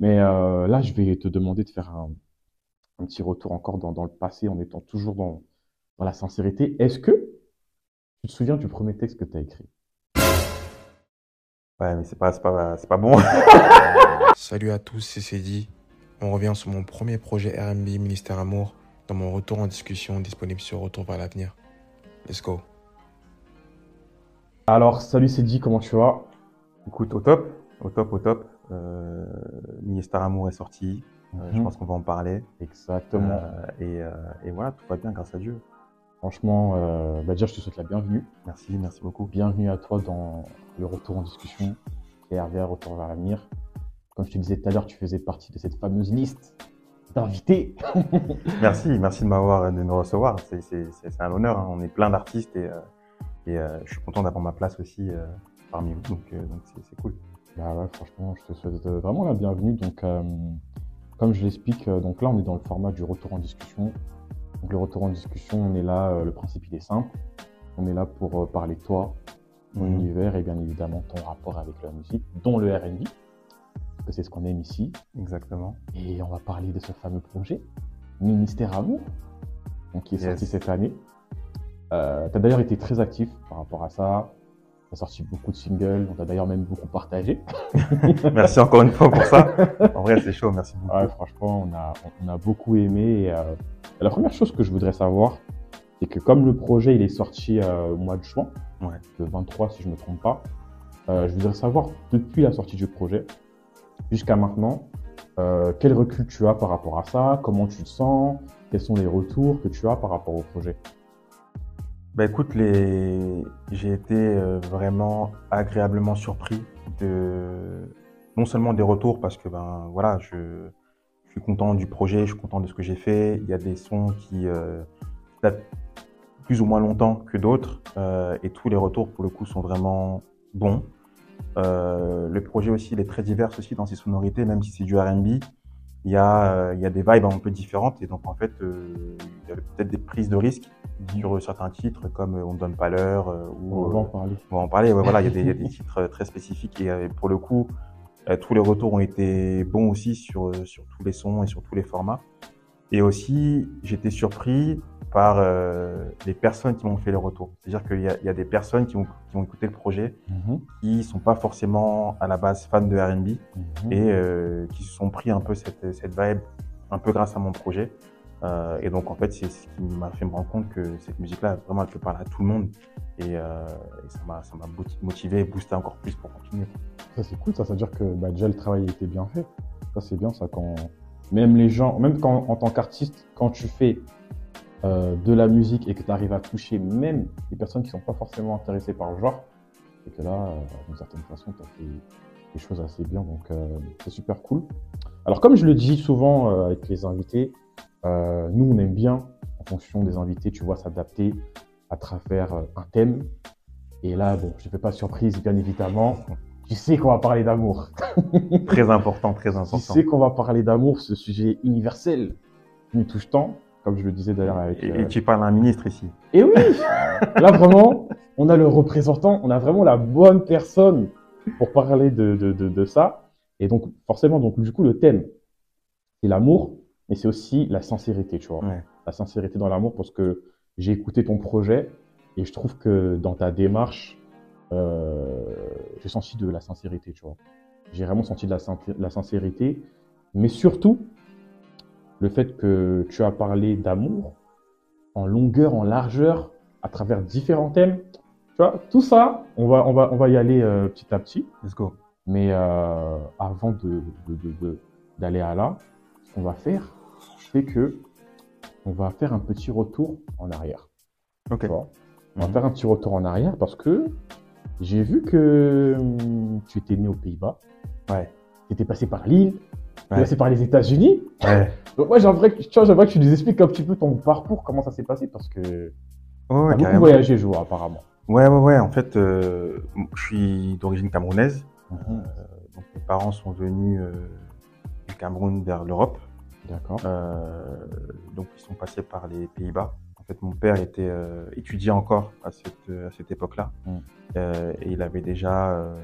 Mais euh, là, je vais te demander de faire un, un petit retour encore dans, dans le passé en étant toujours dans, dans la sincérité. Est-ce que tu te souviens du premier texte que tu as écrit? Ouais, mais c'est pas, c'est pas, c'est pas bon. Salut à tous, c'est Cédi. On revient sur mon premier projet RMB Ministère Amour dans mon retour en discussion disponible sur Retour vers l'avenir. Let's go. Alors, salut Cédi, comment tu vas? Écoute, au top, au top, au top. Euh, Ministère Amour est sorti. Euh, Je Mhm. pense qu'on va en parler. Exactement. Euh, et, euh, et voilà, tout va bien grâce à Dieu. Franchement, bah déjà, je te souhaite la bienvenue. Merci, merci beaucoup. Bienvenue à toi dans le retour en discussion et RVR Retour vers l'avenir. Comme je te disais tout à l'heure, tu faisais partie de cette fameuse liste d'invités. Merci, merci de m'avoir, de me recevoir. C'est, un honneur. hein. On est plein d'artistes et, et je suis content d'avoir ma place aussi parmi vous. Donc, c'est cool. Bah ouais, franchement, je te souhaite euh, vraiment la bienvenue. Donc, euh, comme je l'explique, euh, donc là, on est dans le format du retour en discussion. Donc, le retour en discussion, on est là, euh, le principe, il est simple. On est là pour parler de toi, ton Mhm. univers et bien évidemment ton rapport avec la musique, dont le R&B, parce que c'est ce qu'on aime ici. Exactement. Et on va parler de ce fameux projet, Ministère Amour, donc, qui est Yes. sorti cette année. Tu as d'ailleurs été très actif par rapport à ça. As sorti beaucoup de singles, on t'a d'ailleurs même beaucoup partagé. Merci encore une fois pour ça. En vrai, c'est chaud. Merci beaucoup. Ouais, franchement, on a, on a beaucoup aimé. Et, euh, la première chose que je voudrais savoir, c'est que comme le projet il est sorti euh, au mois de juin, Ouais. le 23 si je ne me trompe pas, euh, je voudrais savoir depuis la sortie du projet jusqu'à maintenant, quel recul tu as par rapport à ça, comment tu te sens, quels sont les retours que tu as par rapport au projet? Bah écoute, les... j'ai été euh, vraiment agréablement surpris de non seulement des retours parce que ben voilà, je, je suis content du projet, je suis content de ce que j'ai fait. Il y a des sons qui euh, datent plus ou moins longtemps que d'autres euh, et tous les retours pour le coup sont vraiment bons. Euh, le projet aussi, il est très divers aussi dans ses sonorités, même si c'est du R&B. Il y a euh, il y a des vibes un peu différentes et donc en fait euh, il y a peut-être des prises de risques sur certains titres comme euh, On ne donne pas l'heure ou On va en parler. on va en parler. Ouais, voilà, il y, a des- il y a des titres très spécifiques et pour le coup, euh, tous les retours ont été bons aussi sur sur tous les sons et sur tous les formats. Et aussi, j'étais surpris par euh, les personnes qui m'ont fait les retours. C'est-à-dire qu'il y a, il y a des personnes qui ont, qui ont écouté le projet Mhm, qui sont pas forcément à la base fans de R&B mhm. et euh, qui se sont pris un peu cette, cette vibe un peu grâce à mon projet. Euh, et donc en fait, c'est ce qui m'a fait me rendre compte que cette musique-là, vraiment, elle peut parler à tout le monde. Et, euh, et ça m'a motivé et boosté encore plus pour continuer. Ça c'est cool, ça, ça veut dire que bah, déjà le travail était bien fait. Ça c'est bien, ça quand même les gens, même quand en tant qu'artiste, quand tu fais euh, de la musique et que tu arrives à toucher même les personnes qui sont pas forcément intéressées par le genre, c'est que là, euh, d'une certaine façon, tu as fait des choses assez bien, donc euh, c'est super cool. Alors comme je le dis souvent avec les invités, nous on aime bien en fonction des invités, tu vois, s'adapter à travers un thème. Et là, bon, je ne fais pas surprise, bien évidemment. Tu sais qu'on va parler d'amour. Très important, très Tu important. sais qu'on va parler d'amour, ce sujet universel qui nous touche tant, comme je le disais d'ailleurs avec. Et, euh, et tu parles à un ministre ici. Et oui, là vraiment, on a le représentant, on a vraiment la bonne personne pour parler de, de, de, de ça. Et donc forcément, donc du coup, le thème, c'est l'amour, mais c'est aussi la sincérité, tu vois. Ouais. La sincérité dans l'amour, parce que j'ai écouté ton projet et je trouve que dans ta démarche, euh, j'ai senti de la sincérité, tu vois. J'ai vraiment senti de la, sin- la sincérité, mais surtout le fait que tu as parlé d'amour en longueur, en largeur, à travers différents thèmes. Tu vois, tout ça, on va, on va, on va y aller euh, petit à petit. Let's go. Mais euh, avant de, d'aller à là, ce qu'on va faire, c'est que on va faire un petit retour en arrière. Ok. Tu vois? On va Mhm. faire un petit retour en arrière parce que j'ai vu que hum, tu étais né aux Pays-Bas, Ouais. tu étais passé par es Ouais. passé par les États-Unis. Ouais. Donc moi j'aimerais que, que tu nous expliques un petit peu ton parcours, comment ça s'est passé parce que Ouais, tu as beaucoup voyagé, je vois, apparemment. Ouais, ouais, ouais. En fait, euh, je suis d'origine camerounaise. Mhm. Donc mes parents sont venus euh, du Cameroun vers l'Europe. D'accord. Euh, donc ils sont passés par les Pays-Bas. En fait, mon père était euh, étudiant encore à cette, à cette époque-là. Mm. Euh, et il avait déjà euh,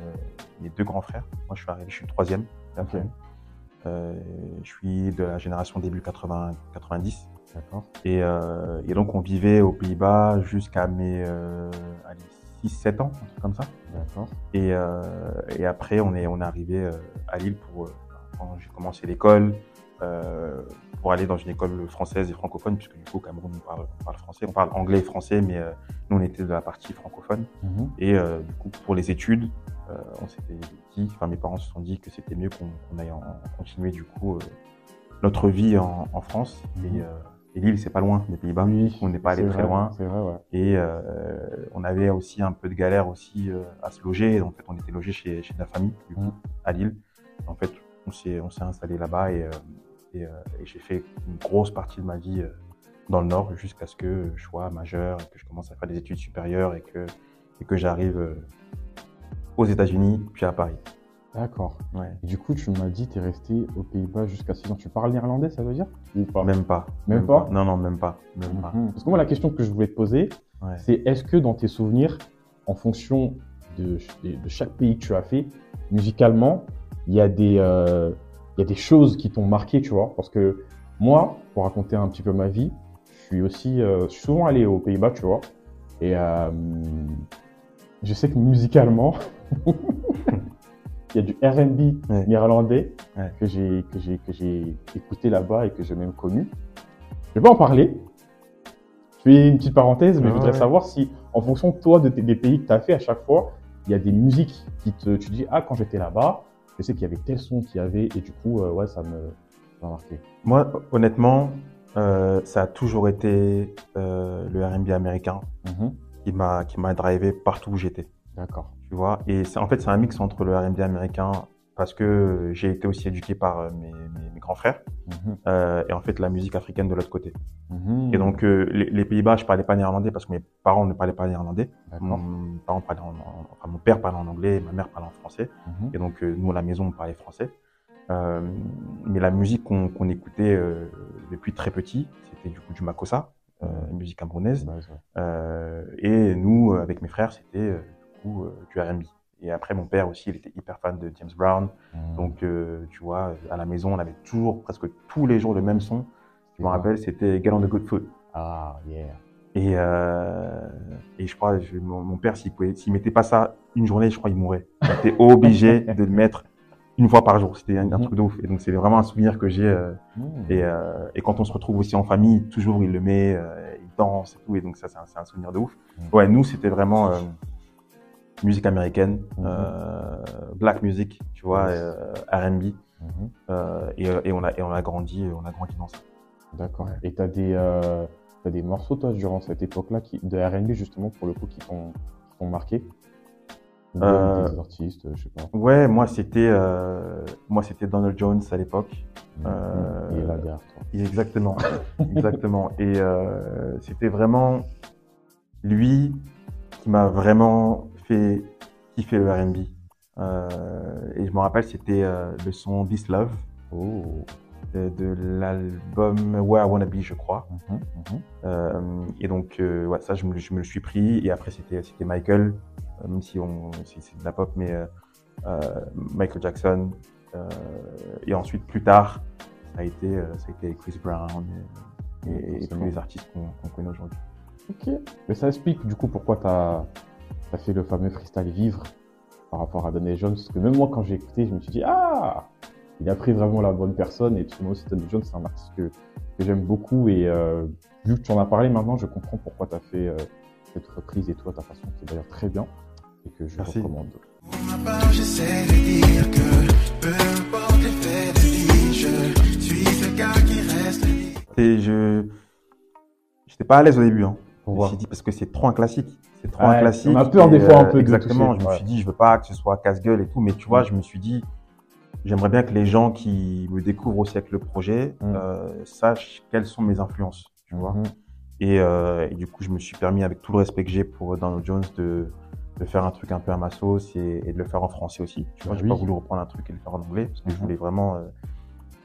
mes deux grands frères. Moi, je suis arrivé, je suis le troisième. de je suis de la génération début 80, 90. D'accord. Et, euh, et donc, on vivait aux Pays-Bas jusqu'à mes euh, 6-7 ans, un truc comme ça. D'accord. Et, euh, et après, on est, on est arrivé euh, à Lille pour, euh, quand j'ai commencé l'école, euh, pour aller dans une école française et francophone, puisque du coup, au Cameroun, on parle, on parle français, on parle anglais et français, mais euh, nous, on était de la partie francophone. Mhm. Et euh, du coup, pour les études, euh, on s'était dit, enfin, mes parents se sont dit que c'était mieux qu'on qu'on aille en, continuer, du coup, notre vie en, en France. Mhm. Et, et Lille, c'est pas loin des Pays-Bas. Oui, On n'est pas allé très loin. C'est vrai, ouais. Et euh, on avait aussi un peu de galère aussi euh, à se loger. En fait, on était logé chez, chez la famille, du coup, Mhm. à Lille. En fait, on s'est, on s'est installé là-bas et, euh, et, euh, et j'ai fait une grosse partie de ma vie euh, dans le Nord jusqu'à ce que je sois majeur que je commence à faire des études supérieures et que, et que j'arrive euh, aux États-Unis puis à Paris. D'accord. Ouais. Du coup, tu m'as dit, tu es resté aux Pays-Bas jusqu'à 6 ans. Tu parles néerlandais, ça veut dire? Ou pas? Même pas. Même pas? Non, non, même pas. Même pas. Mhm. Parce que moi, la question que je voulais te poser, Ouais. c'est est-ce que dans tes souvenirs, en fonction de, de chaque pays que tu as fait, musicalement, il y, a des, euh, il y a des choses qui t'ont marqué, tu vois Parce que moi, pour raconter un petit peu ma vie, je suis aussi euh, je suis souvent allé aux Pays-Bas, tu vois. Et euh, je sais que musicalement, il y a du R&B Ouais. néerlandais Ouais. que j'ai que j'ai que j'ai écouté là-bas et que j'ai même connu. Je vais pas en parler. Je fais une petite parenthèse, mais Ah je voudrais ouais. savoir si, en fonction de toi, de tes- des pays que tu as fait à chaque fois, il y a des musiques qui te, tu dis, ah, quand j'étais là-bas, je sais qu'il y avait tel son qu'il y avait, et du coup, euh, ouais, ça me, m'a marqué. Moi, honnêtement, euh, ça a toujours été euh, le R&B américain Mhm. qui m'a qui m'a drivé partout où j'étais. D'accord. Tu vois. Et c'est en fait c'est un mix entre le R&B américain parce que j'ai été aussi éduqué par euh, mes, mes, mes grands frères Mhm. euh, et en fait la musique africaine de l'autre côté. Mhm. Et donc euh, les, les Pays-Bas, je parlais pas néerlandais parce que mes parents ne parlaient pas néerlandais. Mon, en- en- enfin, mon père parlait en anglais, ma mère parlait en français. Mhm. Et donc, euh, nous, à la maison, on parlait français. Mais la musique qu'on écoutait depuis très petit, c'était du coup du makossa, musique camerounaise. Et nous, avec mes frères, c'était du coup du R&B. Et après, mon père aussi, il était hyper fan de James Brown. Mhm. Donc, euh, tu vois, à la maison, on avait toujours, presque tous les jours, le même son. Je me rappelle, c'était Get on the Good Foot. Ah, yeah. Et, euh, et je crois, je- mon, mon père, s'il s'il mettait pas ça une journée, je crois, il mourrait. Il était obligé de le mettre une fois par jour. C'était un, un Mhm. truc de ouf. Et donc, c'est vraiment un souvenir que j'ai. euh, Mhm. et, euh, et quand on se retrouve aussi en famille, toujours, il le met, il danse et tout. Et donc, ça, c'est un, souvenir de ouf. Ouais, nous, c'était vraiment musique américaine, Mhm. euh, black music, tu vois, euh, R&B. Mhm. euh, et, et on a, et on a grandi, on a grandi dans ça. D'accord. Ouais. Et t'as des, euh, t'as des morceaux, toi, durant cette époque-là, qui, de R&B, justement, pour le coup, qui t'ont, marqué? Euh, des artistes, je sais pas. Ouais, moi, c'était, euh, moi, c'était Donald Jones à l'époque. euh, Il est là derrière toi. Exactement, exactement. Et euh, c'était vraiment lui qui m'a vraiment fait kiffer le R&B. Euh, et je me rappelle, c'était euh, le son This Love Oh. de, de l'album Where I Wanna Be, je crois. Mhm, mhm. Euh, et donc, euh, ouais, ça, je me, je me le suis pris. Et après, c'était Michael, euh, même si c'est de la pop, mais euh, euh, Michael Jackson. Euh, et ensuite, plus tard, ça a été, euh, ça a été Chris Brown et, et- et tous les artistes qu'on connaît aujourd'hui. Ok. Mais ça explique, du coup, pourquoi t'as, as fait le fameux freestyle vivre par rapport à Donny Jones. Parce que même moi, quand j'ai écouté, je me suis dit, ah, il a pris vraiment la bonne personne. Et puis moi aussi, Donny Jones, c'est un artiste que, que j'aime beaucoup. Et euh, vu que tu en as parlé maintenant, je comprends pourquoi tu as fait euh, cette reprise et toi, ta façon, qui est d'ailleurs très bien. Et que je Merci. recommande. Pour ma part, j'essaie de dire que peu importe les faits de vie, je suis ce gars qui reste libre. Et je, j'étais pas à l'aise au début. Hein. Dit parce que c'est trop un classique. C'est trop Ouais, un classique. on a peur et, des fois un euh, peu Exactement. Je me suis dit, je veux pas que ce soit casse-gueule et tout, mais tu vois, Mm. je me suis dit, j'aimerais bien que les gens qui me découvrent aussi avec le projet Mm. euh, sachent quelles sont mes influences. Tu vois. Et, euh, et du coup, je me suis permis, avec tout le respect que j'ai pour Donald Jones, de, de faire un truc un peu à ma sauce et, et de le faire en français aussi. Tu vois, Bah j'ai oui. pas voulu reprendre un truc et le faire en anglais parce que je voulais vraiment, euh,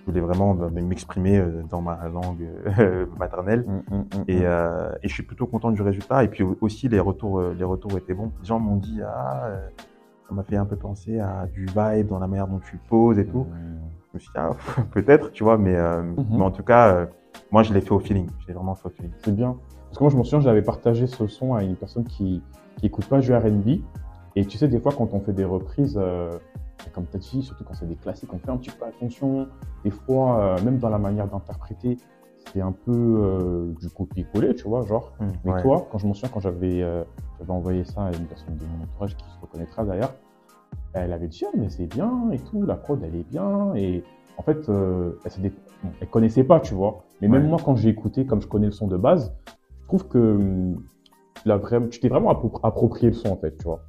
je voulais vraiment bah, m'exprimer euh, dans ma langue euh, maternelle. Mhm, mhm. Et, euh, et je suis plutôt content du résultat. Et puis au- aussi, les retours, les retours étaient bons. Les gens m'ont dit, ah, ça m'a fait un peu penser à du vibe dans la manière dont tu poses et tout. Mm. Je me suis dit, ah, peut-être, tu vois, mais, euh, Mhm. mais en tout cas, euh, moi, je l'ai fait au feeling. Je l'ai vraiment fait au feeling. C'est bien. Parce que moi, je me souviens, j'avais partagé ce son à une personne qui qui écoute pas du R&B. Et tu sais, des fois, quand on fait des reprises, euh, comme tu as dit, surtout quand c'est des classiques, on fait un petit peu attention. Des fois, euh, même dans la manière d'interpréter, c'est un peu euh, du copier-coller, tu vois, genre. Mais Ouais. toi, quand je m'en souviens, quand j'avais euh, j'avais envoyé ça à une personne de mon entourage qui se reconnaîtra d'ailleurs, elle avait dit, ah, mais c'est bien et tout, la prod, elle est bien. Et en fait, euh, elle, bon, elle connaissait pas, tu vois. Mais même Ouais. moi, quand j'ai écouté, comme je connais le son de base, je trouve que hum, tu t'es vraiment appro- approprié le son, en fait, tu vois.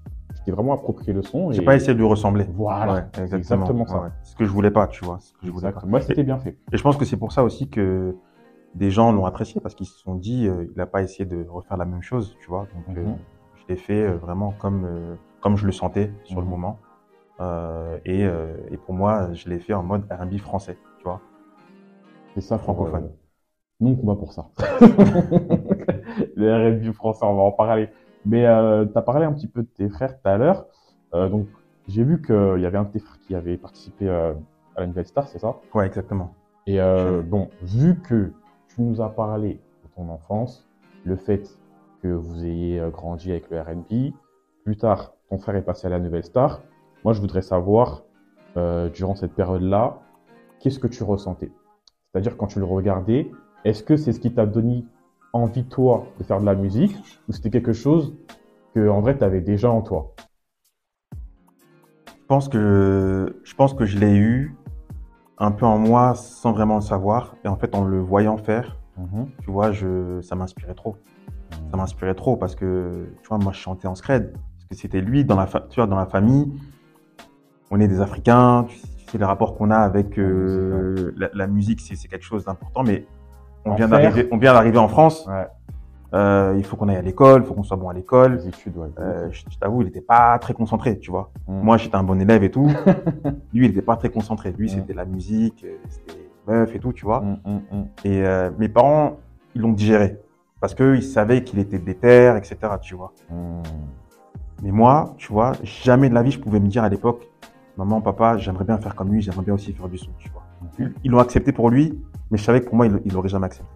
Vraiment approprié le son. J'ai et- pas essayé de lui ressembler. Voilà, Ouais, exactement. exactement ça. Ouais, ouais. C'est ce que je voulais pas, tu vois. c'est Ce que je voulais Exact. pas. Moi, c'était bien fait. Et je pense que c'est pour ça aussi que des gens l'ont apprécié parce qu'ils se sont dit, euh, il n'a pas essayé de refaire la même chose, tu vois. Donc, euh, Mhm. je l'ai fait euh, vraiment comme, euh, comme je le sentais sur le Mhm. moment. Et, et pour moi, je l'ai fait en mode R&B français, tu vois. C'est ça, Francophone. euh, nous, on combat pour ça. le R&B français, on va en parler. Mais tu as parlé un petit peu de tes frères tout à l'heure. Euh, donc, j'ai vu qu'il y avait un de tes frères qui avait participé euh, à la Nouvelle Star, c'est ça? Ouais, exactement. Et euh, bon, vu que tu nous as parlé de ton enfance, le fait que vous ayez euh, grandi avec le R&B, plus tard, ton frère est passé à la Nouvelle Star. Moi, je voudrais savoir, euh, durant cette période-là, qu'est-ce que tu ressentais? C'est-à-dire, quand tu le regardais, est-ce que c'est ce qui t'a donné envie, toi, de faire de la musique ou c'était quelque chose que, en vrai, tu avais déjà en toi? Je pense que je pense que je l'ai eu un peu en moi sans vraiment le savoir. Et en fait, en le voyant faire, tu vois, je, ça m'inspirait trop. Ça m'inspirait trop parce que, tu vois, moi, je chantais en scred. Parce que c'était lui dans la, tu vois, dans la famille. On est des Africains. Tu, sais- tu sais, les rapports qu'on a avec euh, la, la musique, c'est quelque chose d'important. Mais on En vient d'arriver, on vient d'arriver en France. Ouais, Euh, il faut qu'on aille à l'école, il faut qu'on soit bon à l'école. les études, ouais. Euh, je je t'avoue, il n'était pas très concentré, tu vois. Mm. Moi, j'étais un bon élève et tout. Lui, il n'était pas très concentré. Lui, Mm. c'était la musique, euh, c'était meuf et tout, tu vois. Mm, mm, mm. Et euh, mes parents, ils l'ont digéré. Parce qu'ils savaient qu'il était déter, etc., tu vois. Mais moi, tu vois, jamais de la vie, je pouvais me dire à l'époque, maman, papa, j'aimerais bien faire comme lui, j'aimerais bien aussi faire du son, tu vois. Ils l'ont accepté pour lui, mais je savais que pour moi, il l'aurait jamais accepté.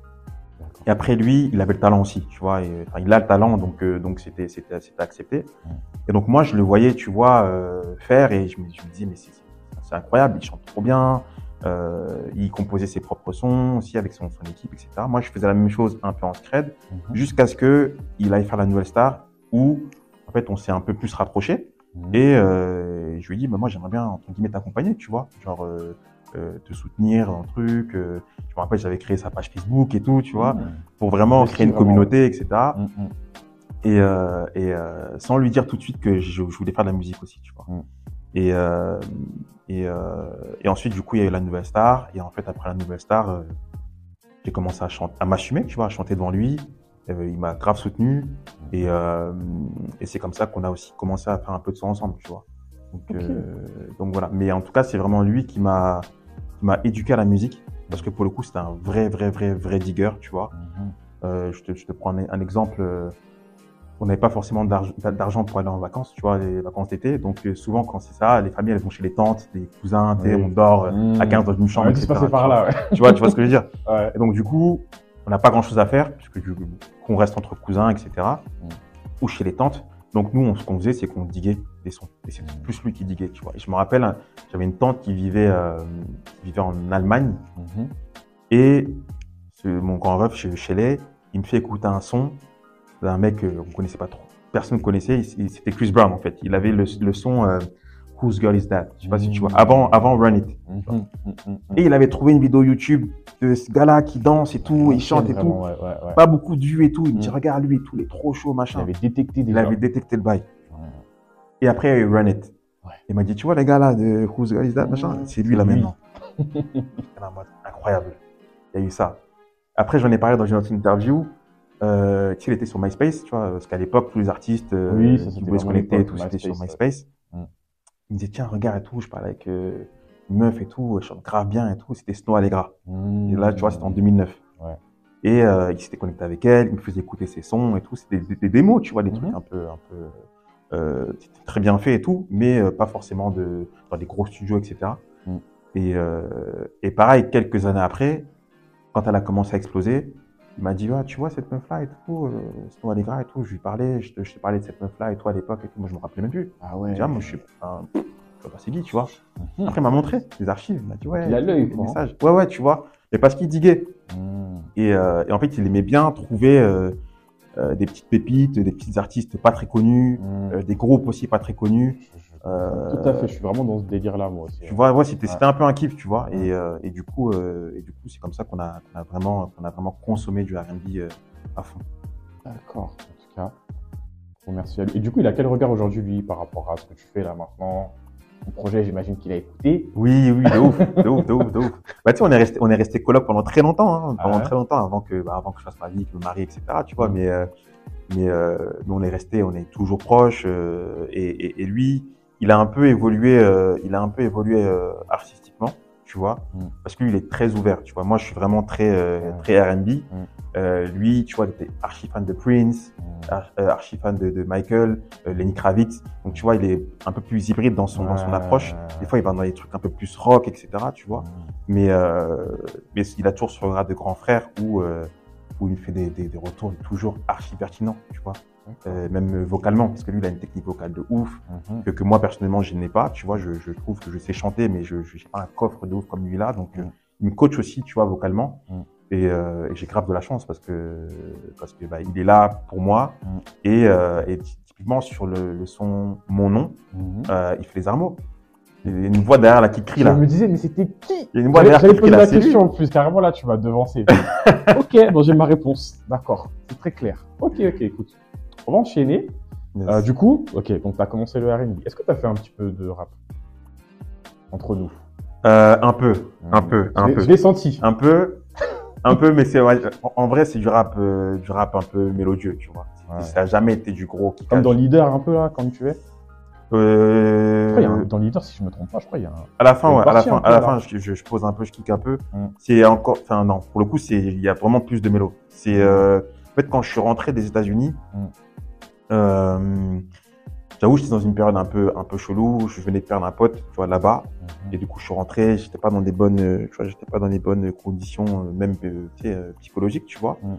Et après, lui, il avait le talent aussi, tu vois. Et, enfin, il a le talent, donc euh, donc c'était c'était c'était accepté. Mm. Et donc moi, je le voyais, tu vois, euh, faire, et je me, je me disais, mais c'est incroyable, il chante trop bien. Euh, il composait ses propres sons aussi avec son, son équipe, etc. Moi, je faisais la même chose un peu en scred, Mhm. jusqu'à ce que il aille faire la nouvelle star, où en fait, on s'est un peu plus rapprochés. Mhm. Et euh, je lui ai dit, bah, moi, j'aimerais bien, entre guillemets, t'accompagner, tu vois. Genre, euh, euh, te soutenir dans le truc. euh, je me rappelle, j'avais créé sa page Facebook et tout, tu vois, Mm. pour vraiment créer une vraiment, communauté, etc. Et, euh, et euh, sans lui dire tout de suite que je, je voulais faire de la musique aussi, tu vois. Et, et, et ensuite, du coup, il y a eu la nouvelle star. Et en fait, après la nouvelle star, j'ai commencé à, chanter, à m'assumer, tu vois, à chanter devant lui. Il m'a grave soutenu. Et, et c'est comme ça qu'on a aussi commencé à faire un peu de son ensemble, tu vois. Donc, euh, donc voilà. Mais en tout cas, c'est vraiment lui qui m'a m'a éduqué à la musique. Parce que pour le coup, c'était un vrai, vrai, vrai, vrai digger, tu vois. Mhm. Euh, je, te, je te prends un, exemple. euh, on n'avait pas forcément d'arg- d'argent pour aller en vacances, tu vois, les vacances d'été. Donc euh, souvent, quand c'est ça, les familles, elles vont chez les tantes, les cousins, Oui. on dort euh, à 15 dans une chambre, se etc., tu par vois. là, ouais. Tu vois, tu vois ce que je veux dire Ouais. Et donc du coup, on n'a pas grand-chose à faire, puisque qu'on reste entre cousins, etc., Mm. ou chez les tantes. Donc nous, on- ce qu'on faisait, c'est qu'on diguait des sons. Et c'est plus lui qui diguait, tu vois. Et je me rappelle, j'avais une tante qui vivait, euh, qui vivait en Allemagne, Mhm. et ce- mon grand ref chez Shelley, il me fait écouter un son d'un mec qu'on ne connaissait pas trop. Personne ne connaissait, c'était Chris Brown en fait. Il avait le, le son euh, Whose Girl Is That? Je sais pas si tu vois. Avant, avant Run It. Mhm. Mhm. Et il avait trouvé une vidéo YouTube de ce gars-là qui danse et tout, il chante et tout. Vraiment, ouais, ouais, ouais. Pas beaucoup de vues et tout. Il me dit regarde lui et tout, il est trop chaud Il machin. avait détecté Il avait détecté le bail. Et après il y a eu Run It. Il m'a dit tu vois les gars là de Whose Girl Is That machin, c'est lui là maintenant. Incroyable. Il y a eu ça. Après, j'en ai parlé dans une autre interview. Euh, tu sais, il était sur MySpace, tu vois, parce qu'à l'époque, tous les artistes euh, Oui, qui voulaient se connecter tout, c'était sur MySpace. Il me disait, tiens, regarde et tout, je parlais avec euh, une meuf et tout, elle chante grave bien et tout, c'était Snow Allegra. Et là, tu vois, c'était en 2009. Ouais. Et euh, il s'était connecté avec elle, il me faisait écouter ses sons et tout, c'était des, des démos, tu vois, des Mhm. trucs un peu, un peu, euh, très bien fait et tout, mais pas forcément de, dans des gros studios, etc. Et, euh, et pareil, quelques années après, quand elle a commencé à exploser, il m'a dit, ah, tu vois cette meuf-là et tout, euh, c'est ton Allegra et tout, je lui parlais, je te, je t'ai parlé de cette meuf-là et toi à l'époque et tout, moi je me rappelais même plus. Ah ouais. Tu vois, moi je suis pas c'est qui, tu vois. Mhm. Après, il m'a montré des archives, il m'a dit, ouais, Il a l'œil, hein. messages. Ouais, ouais, tu vois. Mais parce qu'il diguait. Mhm. Et, euh, et en fait, il aimait bien trouver euh, euh, des petites pépites, des petits artistes pas très connus, Mhm. euh, des groupes aussi pas très connus. Tout à fait, je suis vraiment dans ce délire-là, moi aussi. Tu vois, ouais, c'était Ouais. un peu un kiff, tu vois. Et, euh, et du coup, euh, et du coup, c'est comme ça qu'on a, vraiment, qu'on a vraiment consommé du R&B euh, à fond. D'accord, en tout cas. Merci à lui. Et du coup, il a quel regard aujourd'hui, lui, par rapport à ce que tu fais là maintenant? Ton projet, j'imagine qu'il a écouté. Oui, oui, de ouf, de ouf, de ouf, de ouf. Bah, tu sais, on est resté, on est resté coloc pendant très longtemps, hein, pendant Ah ouais très longtemps avant que, bah, avant que je fasse ma vie, que je me marie, etc. Tu vois, Mm. mais, euh, mais, euh, mais on est resté, on est toujours proches. euh, et, et, et lui, il a un peu évolué, euh, il a un peu évolué euh, artistiquement, tu vois, Mm. parce que lui, il est très ouvert, tu vois. Moi, je suis vraiment très, euh, Ouais. très R&B. Mm. Euh, lui, tu vois, il était archi fan de Prince, ar- euh, archi fan de, de Michael, euh, Lenny Kravitz. Donc, tu vois, il est un peu plus hybride dans son, dans son approche. Des fois, il va dans des trucs un peu plus rock, etc. Tu vois. Mhm. Mais, euh, mais il a toujours ce regard de grand frère où, euh, où il fait des, des, des retours toujours archi pertinents, tu vois. Euh, même vocalement, parce que lui, il a une technique vocale de ouf, Mhm. que, que moi, personnellement, je n'ai pas. Tu vois, je, je trouve que je sais chanter, mais je n'ai pas un coffre de ouf comme lui là. Donc, euh, Mm. il me coach aussi, tu vois, vocalement. Mm. Et, euh, et j'ai grave de la chance parce que, parce que bah, il est là pour moi. Mm. Et, euh, et typiquement, sur le, le son Mon nom, Mhm. euh, il fait les armeaux. Il y a une voix derrière là qui crie Je là. me disais, mais c'était qui? Il y a une voix derrière j'allais qui crie poser là. la c'est lui. question en plus, carrément là, tu m'as devancé. ok, bon, j'ai ma réponse. D'accord, c'est très clair. Ok, ok, écoute. On va enchaîner. Yes. Euh, du coup, ok, donc tu as commencé le RB. Est-ce que tu as fait un petit peu de rap Entre nous? Euh, un peu, un peu, un peu. Je l'ai senti. Un peu, un peu, mais c'est en- en vrai c'est du rap, euh, du rap un peu mélodieux, tu vois. Ouais. Ça a jamais été du gros Comme dans Leader, un peu là, comme tu es? Euh, crois un- Dans Leader, si je me trompe pas, je crois qu'il y a un. à la fin, ouais, à la fin, peu, à la là. fin, je, je, je pose un peu, je kick un peu. Mm. C'est encore, enfin non, pour le coup, c'est, il y a vraiment plus de mélo. C'est, euh, en fait, quand je suis rentré des États-Unis, Mm. Euh, j'avoue, j'étais dans une période un peu, un peu chelou. Je venais de perdre un pote, tu vois, là-bas. Et du coup, je suis rentré, j'étais pas dans des bonnes, tu vois, j'étais pas dans les bonnes conditions, euh, même euh, tu sais, psychologiques, tu vois. Mm.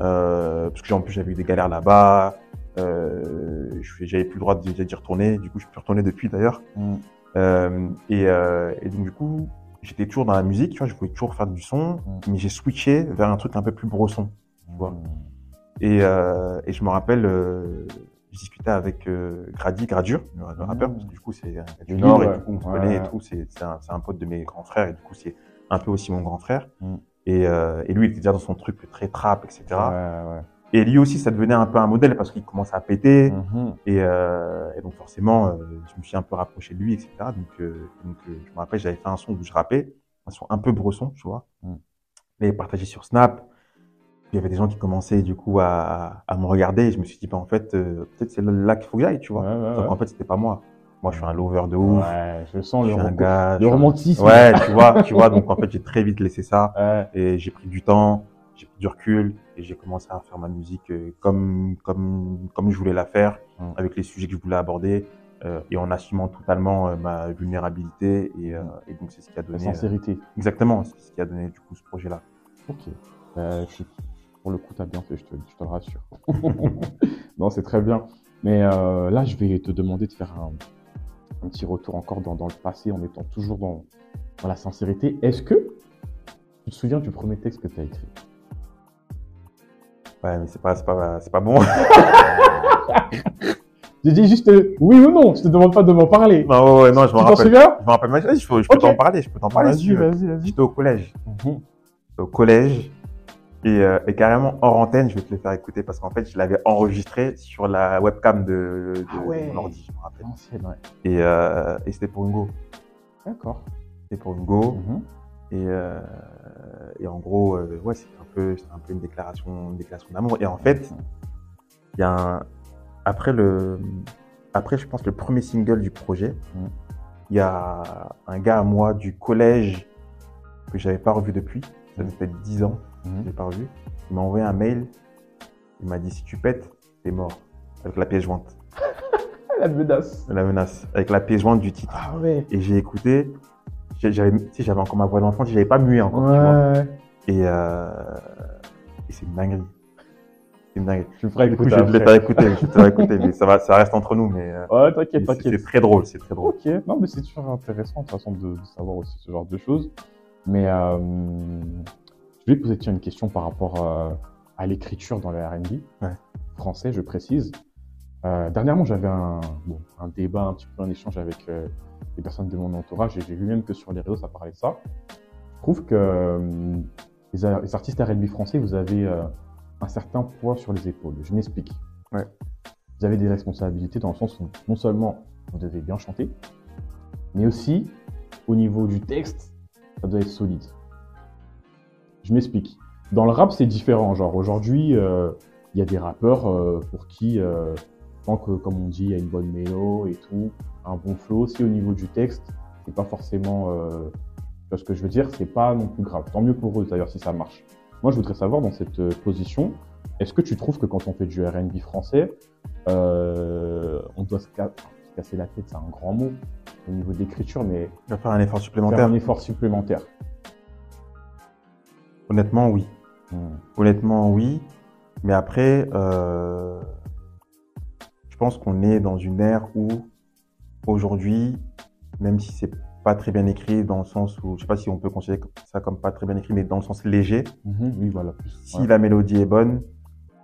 Euh, parce que en plus, j'avais eu des galères là-bas. Euh, j'avais plus le droit d'y retourner. Du coup, je suis plus retourné depuis d'ailleurs. Mhm. Euh, et, euh, et donc, du coup, j'étais toujours dans la musique, tu vois, je voulais toujours faire du son, Mm. mais j'ai switché vers un truc un peu plus brosson. vois. Et, euh, et je me rappelle, euh, je discutais avec euh, Grady, Gradure, le, le rappeur, Mm. parce que du coup, c'est du Nord, et du coup, on se connaît ouais. et tout, c'est un, un pote de mes grands frères, et du coup, c'est un peu aussi mon grand frère. Mm. Et, euh, et lui, il était déjà dans son truc très trap, etc. Ouais, ouais. Et lui aussi, ça devenait un peu un modèle parce qu'il commençait à péter. Mhm. Et, euh, et donc forcément, euh, je me suis un peu rapproché de lui, etc. Donc, euh, donc euh, je me rappelle, j'avais fait un son où je rappais, un son un peu bresson, tu vois. Mm. Mais partagé sur Snap. Il y avait des gens qui commençaient du coup à, à me regarder. Et je me suis dit, bah, en fait, euh, peut-être c'est là qu'il faut que j'aille, tu vois. Ouais, ouais, Donc ouais. en fait, c'était pas moi. Moi, je suis un lover de ouf. Ouais, je sens je le, suis un gars. je le suis romantisme. Ouais, tu vois, tu vois. Donc en fait, j'ai très vite laissé ça et j'ai pris du temps, j'ai pris du recul et j'ai commencé à faire ma musique euh, comme comme comme je voulais la faire, Mm. avec les sujets que je voulais aborder euh, et en assumant totalement euh, ma vulnérabilité et, euh, et donc c'est ce qui a La donné euh, sincérité. exactement c'est ce qui a donné du coup ce projet là. Ok. Bah, écoute, pour le coup, t'as bien fait, je te, je te le rassure. non, c'est très bien. Mais euh, là, je vais te demander de faire un, un petit retour encore dans, dans le passé en étant toujours dans, dans la sincérité. Est-ce que tu te souviens du premier texte que tu as écrit? Ouais mais c'est pas c'est pas c'est pas bon. J'ai dit juste euh, oui ou non, je te demande pas de m'en parler. non ouais, non je tu me t'en rappelle. souviens? Je me rappelle. Je peux, je peux t'en parler je peux t'en parler. Vas-y, tu vas-y, vas-y. J'étais au collège. Mhm. au collège et, euh, et carrément hors antenne, je vais te le faire écouter parce qu'en fait, je l'avais enregistré sur la webcam de, de Ah ouais. mon ordi, je me rappelle. Ancienne, ouais. Et, euh, et c'était pour une go. D'accord. C'était pour une go. Mhm. Et, euh, et en gros, ouais, c'était un peu, un peu une déclaration, une déclaration d'amour. Et en fait, il y a un, après le, après, je pense le premier single du projet, Mhm. il y a un gars à moi du collège que j'avais pas revu depuis. Ça Mhm. peut-être 10 ans. Je Mhm. l'ai pas revu. Il m'a envoyé un mail. Il m'a dit si tu pètes, t'es mort. Avec la pièce jointe. la menace. La menace, avec la pièce jointe du titre. Ah ouais. Et j'ai écouté, j'avais, encore ma voix d'enfant, j'avais pas mué encore, tu vois. Ouais. Et, euh, et c'est une dinguerie. C'est une dinguerie. Tu me feras Du coup, écouter je vais écouter, je te écouter, mais ça va, ça reste entre nous, mais euh, Ouais, t'inquiète, c'est t'inquiète. c'est très drôle, c'est très drôle. Ok, non, mais c'est toujours intéressant de toute façon de, de savoir aussi ce genre de choses. Mais euh, je vais poser une question par rapport euh, à l'écriture dans le RB Ouais. français, je précise. Euh, dernièrement, j'avais un, bon, un débat, un petit peu un échange avec euh, des personnes de mon entourage et j'ai vu même que sur les réseaux, ça parlait de ça. Je trouve que les, artistes RB français, vous avez un certain poids sur les épaules. Je m'explique. Ouais. Vous avez des responsabilités dans le sens où non seulement vous devez bien chanter, mais aussi au niveau du texte, ça doit être solide. Je m'explique. Dans le rap, c'est différent. Genre aujourd'hui, euh, il y a des rappeurs euh, pour qui, euh, tant que, comme on dit, il y a une bonne mélo et tout, un bon flow. Si au niveau du texte, c'est pas forcément, euh, tu vois ce que je veux dire, c'est pas non plus grave. Tant mieux pour eux d'ailleurs si ça marche. Moi, je voudrais savoir dans cette euh, position, est-ce que tu trouves que quand on fait du R&B français, euh, on doit se, ca- se casser la tête, c'est un grand mot au niveau de l'écriture, mais Je vais faire un effort faire supplémentaire. un effort supplémentaire. Honnêtement, oui. Hmm. Honnêtement, oui. Mais après, euh, je pense qu'on est dans une ère où, aujourd'hui, même si c'est pas très bien écrit, dans le sens où, je sais pas si on peut considérer ça comme pas très bien écrit, mais dans le sens léger, Mhm, oui, voilà. si Ouais, la mélodie est bonne,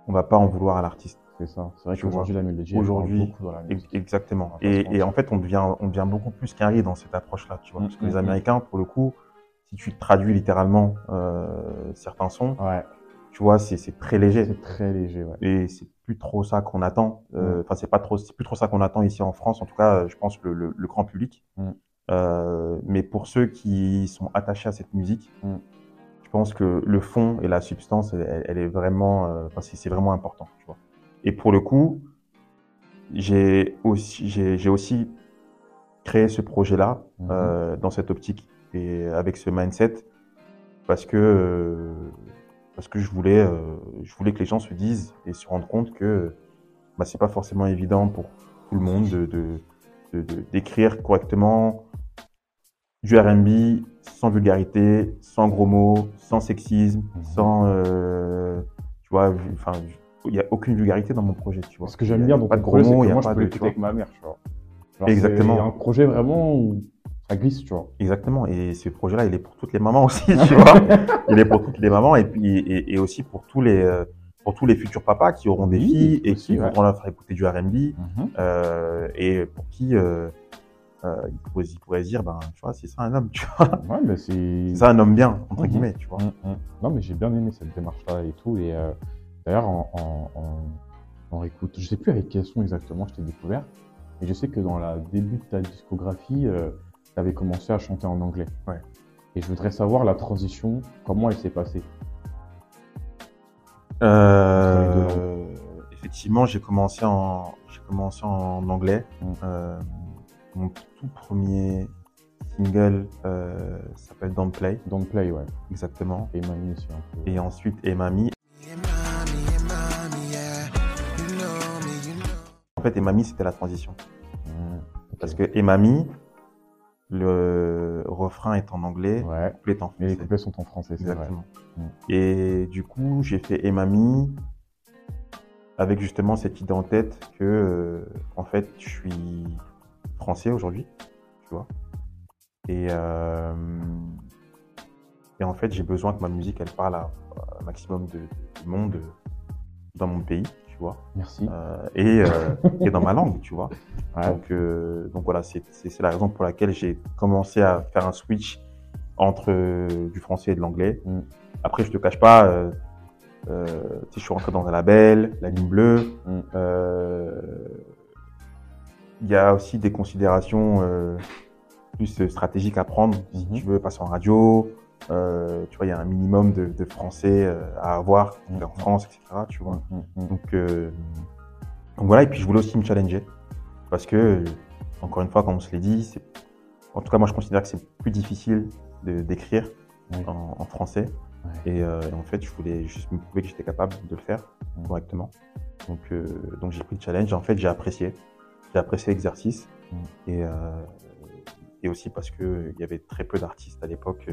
on va pas en vouloir à l'artiste. c'est ça. C'est vrai qu'aujourd'hui, la mélodie, Aujourd'hui, parle beaucoup dans la musique. Exactement. Et, en fait, on devient, on devient beaucoup plus riz dans cette approche-là, tu vois. Mm, Parce que mm, les mm. Américains, pour le coup, si tu traduis littéralement euh, certains sons, Ouais, tu vois, c'est très léger. c'est très léger, ouais. Et c'est plus trop ça qu'on attend. Euh, Mm. Enfin, c'est pas trop, c'est plus trop ça qu'on attend ici en France. En tout cas, euh, je pense le, le, le grand public. Mm. Euh, mais pour ceux qui sont attachés à cette musique, Mm. je pense que le fond et la substance, elle, elle est vraiment, euh, enfin, c'est vraiment important. Tu vois. Et pour le coup, j'ai aussi, j'ai j'ai aussi créé ce projet-là Mhm. euh, dans cette optique et avec ce mindset parce que euh, parce que je voulais euh, je voulais que les gens se disent et se rendent compte que bah, c'est pas forcément évident pour tout le monde de de de- de- d'écrire correctement du R&B sans vulgarité, sans gros mots, sans sexisme, Mhm. sans euh, tu vois, enfin il y a aucune vulgarité dans mon projet, tu vois. Ce que j'aime Il bien dans pas de gros mots, il y a moi, je pas peux de avec ma mère, tu vois. Genre, Exactement. C'est un projet vraiment où ça glisse, tu vois. Exactement. Et ce projet-là, il est pour toutes les mamans aussi, tu vois. Il est pour toutes les mamans et puis et, et aussi pour tous les euh, pour tous les futurs papas qui auront des Oui, filles et aussi, qui ouais. voudront leur faire écouter du R&B Mhm. euh, et pour qui euh, euh, ils, pourraient, ils pourraient se dire ben tu vois c'est ça un homme tu vois Ouais, mais c'est. ça un homme bien entre Mhm. guillemets tu vois Mm, mm. Non, mais j'ai bien aimé cette démarche-là et tout. Et euh, d'ailleurs, en, en, en, en écoute, je sais plus avec quel son exactement je t'ai découvert, mais je sais que dans la début de ta discographie, tu avais commencé à chanter en anglais. Ouais. Et je voudrais savoir la transition, comment elle s'est passée. Euh, effectivement j'ai commencé en j'ai commencé en anglais Mhm. Euh, mon tout premier single euh, s'appelle Don't Play Don't Play, ouais. exactement Et Manu aussi un peu. et ensuite you know. en fait Emami c'était la transition Mm, Parce que Emami, le refrain est en anglais, Ouais. le couplet est en les couplets sont en français, c'est vrai. Exactement. Mm. Et du coup, j'ai fait Emami avec justement cette idée en tête que, euh, en fait, je suis français aujourd'hui, tu vois. Et, euh, et en fait, j'ai besoin que ma musique, elle parle à, un maximum de, de monde dans mon pays, vois. Merci. Euh, et, euh, et dans ma langue, tu vois. Ouais. Donc, euh, donc voilà, c'est la raison pour laquelle j'ai commencé à faire un switch entre euh, du français et de l'anglais. Mm. Après, je te cache pas, je suis rentré dans un label, la ligne bleue. Mm. Il y a aussi des considérations plus stratégiques à prendre si Mhm. tu veux passer en radio. Euh, tu vois, il y a un minimum de, de français euh, à avoir en France, etc. Tu vois. Mm, mm, mm. Donc, euh, donc voilà, et puis je voulais aussi me challenger. Parce que, encore une fois, comme on se l'est dit, en tout cas, moi je considère que c'est plus difficile de- d'écrire Oui. en, en français. Et, et en fait, je voulais juste me prouver que j'étais capable de le faire correctement. Donc, donc j'ai pris le challenge. En fait, j'ai apprécié. j'ai apprécié l'exercice. Et, et aussi parce que il y avait très peu d'artistes à l'époque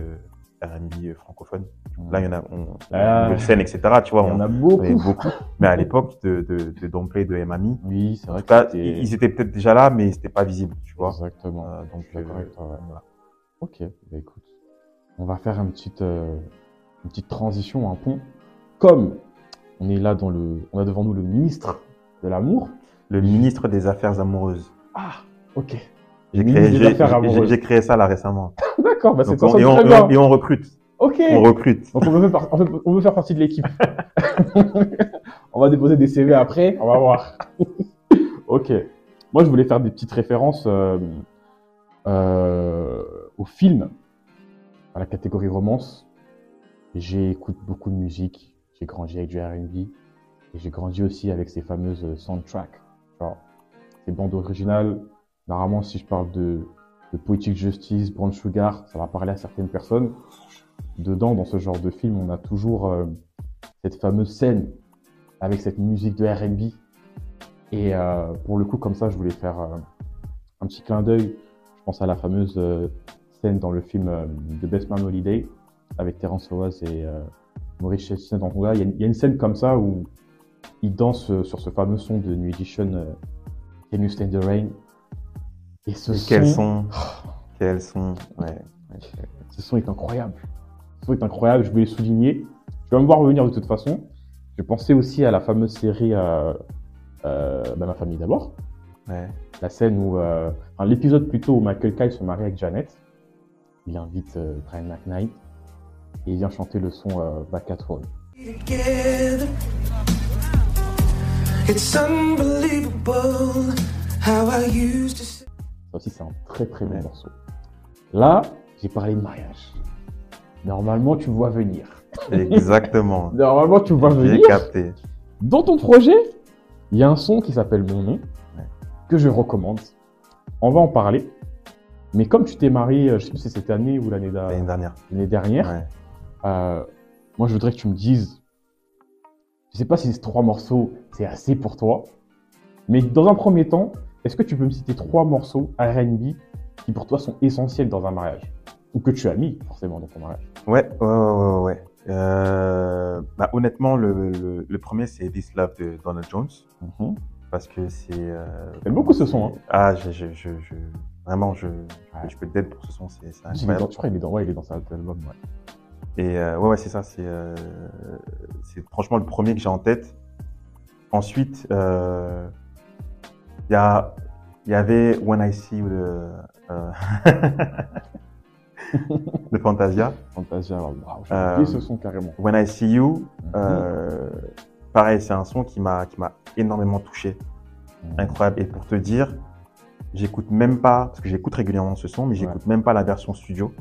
R&B francophones. Là, il y en a, on, Ah. nouvelle scène, etc. Tu vois, Il y en on, a beaucoup. beaucoup. Mais à l'époque de, de, de Domplay, de Emami, Oui, c'est vrai cas, ils étaient peut-être déjà là, mais c'était pas visible, tu vois. Exactement. Euh, donc, euh, ouais. voilà. Ok, bah écoute, on va faire une petite, euh, une petite transition, un pont. Comme on est là dans le, on a devant nous le ministre de l'amour. Le ministre des Affaires amoureuses. Ah, ok. Le créé, j'ai créé ça là récemment. D'accord, bah c'est on- et, on, et on- et on recrute. Ok. On recrute. Donc on veut, faire, par- on veut- on veut faire partie de l'équipe. on va déposer des CV après, on va voir. ok. Moi, je voulais faire des petites références euh, euh, au film, à la catégorie romance. J'écoute beaucoup de musique. J'ai grandi avec du R&B. Et j'ai grandi aussi avec ces fameuses euh, soundtracks. Genre, ces bandes originales. Normalement, si je parle de, de Poetic Justice, Brown Sugar, ça va parler à certaines personnes dedans, dans ce genre de film, on a toujours euh, cette fameuse scène avec cette musique de R&B. Et euh, pour le coup, comme ça, je voulais faire euh, un petit clin d'œil. Je pense à la fameuse scène dans le film The Best Man Holiday avec Terence Howard et Maurice Chestnut. Il y, a une- scène comme ça où ils dansent sur ce fameux son de New Edition, Can You Stand the Rain? Et ce Et son, quels sont Quels sont Ouais. ce son est incroyable. Ce son est incroyable, je voulais le souligner. Je vais me voir revenir de toute façon. Je pensais aussi à la fameuse série euh, euh, bah, Ma famille d'abord. ouais. La scène où, euh, enfin, l'épisode plutôt où Michael Kyle se marie avec Janet. Il invite euh, Brian McKnight et il vient chanter le son euh, Back at Home. It's unbelievable how I used to aussi, c'est un très très bon Ouais. morceau. Là, j'ai parlé de mariage. Normalement, tu vois venir. Exactement. Normalement, tu vois J'ai venir. capté. Dans ton projet, il y a un son qui s'appelle Mon nom, Ouais. que je recommande. On va en parler. Mais comme tu t'es marié, euh, je sais plus si c'est cette année ou l'année d'a- dernière. l'année dernière, Ouais. euh, moi je voudrais que tu me dises, je sais pas si ces trois morceaux c'est assez pour toi, mais dans un premier temps, est-ce que tu peux me citer trois morceaux R&B qui pour toi sont essentiels dans un mariage? Ou que tu as mis forcément dans ton mariage? Ouais, ouais, ouais, ouais. ouais. Euh, bah, honnêtement, le, le, le premier, c'est This Love de Donald Jones. Parce que c'est. Euh, J'aime beaucoup ce son, hein. Ah, je, je, je, je- vraiment, je, je peux te dead pour ce son, c'est Il est dans, incroyable. je crois qu'il est dans, ouais, il est dans cet album. Ouais. Et euh, ouais, ouais, c'est ça. C'est euh, c'est franchement le premier que j'ai en tête. Ensuite, euh, il y a il y avait When I See You de euh, de Fantasia. Fantasia, waouh, j'ai Euh, ce son carrément. When I See You, Mhm. euh, pareil, c'est un son qui m'a qui m'a énormément touché, Mhm. incroyable. Et pour te dire, j'écoute même pas parce que j'écoute régulièrement ce son, mais j'écoute même pas la version studio.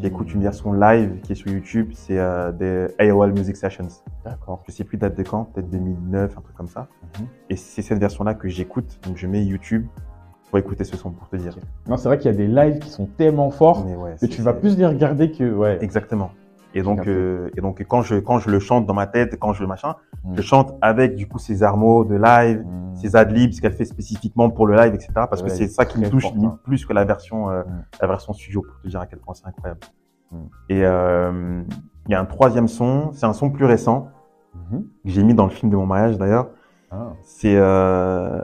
J'écoute une version live qui est sur YouTube, c'est euh, des AOL Music Sessions. D'accord. Je sais plus date de quand, peut-être 2009, un truc comme ça. Mhm. Et c'est cette version-là que j'écoute, donc je mets YouTube pour écouter ce son pour te dire. Non, c'est vrai qu'il y a des lives qui sont tellement forts Mais ouais, que tu vas plus les regarder que. Ouais. Exactement. Et donc, euh, et donc quand je quand je le chante dans ma tête, quand je le machin, Mm. je chante avec du coup ces armos de live, Mm. ces adlibs qu'elle fait spécifiquement pour le live, etc. Parce que c'est ça qui me touche ça. plus que la version euh, Mm. la version studio pour te dire à quel point c'est incroyable. Mm. Et euh, il y a un troisième son, c'est un son plus récent Mhm. que j'ai mis dans le film de mon mariage d'ailleurs. Ah. C'est euh,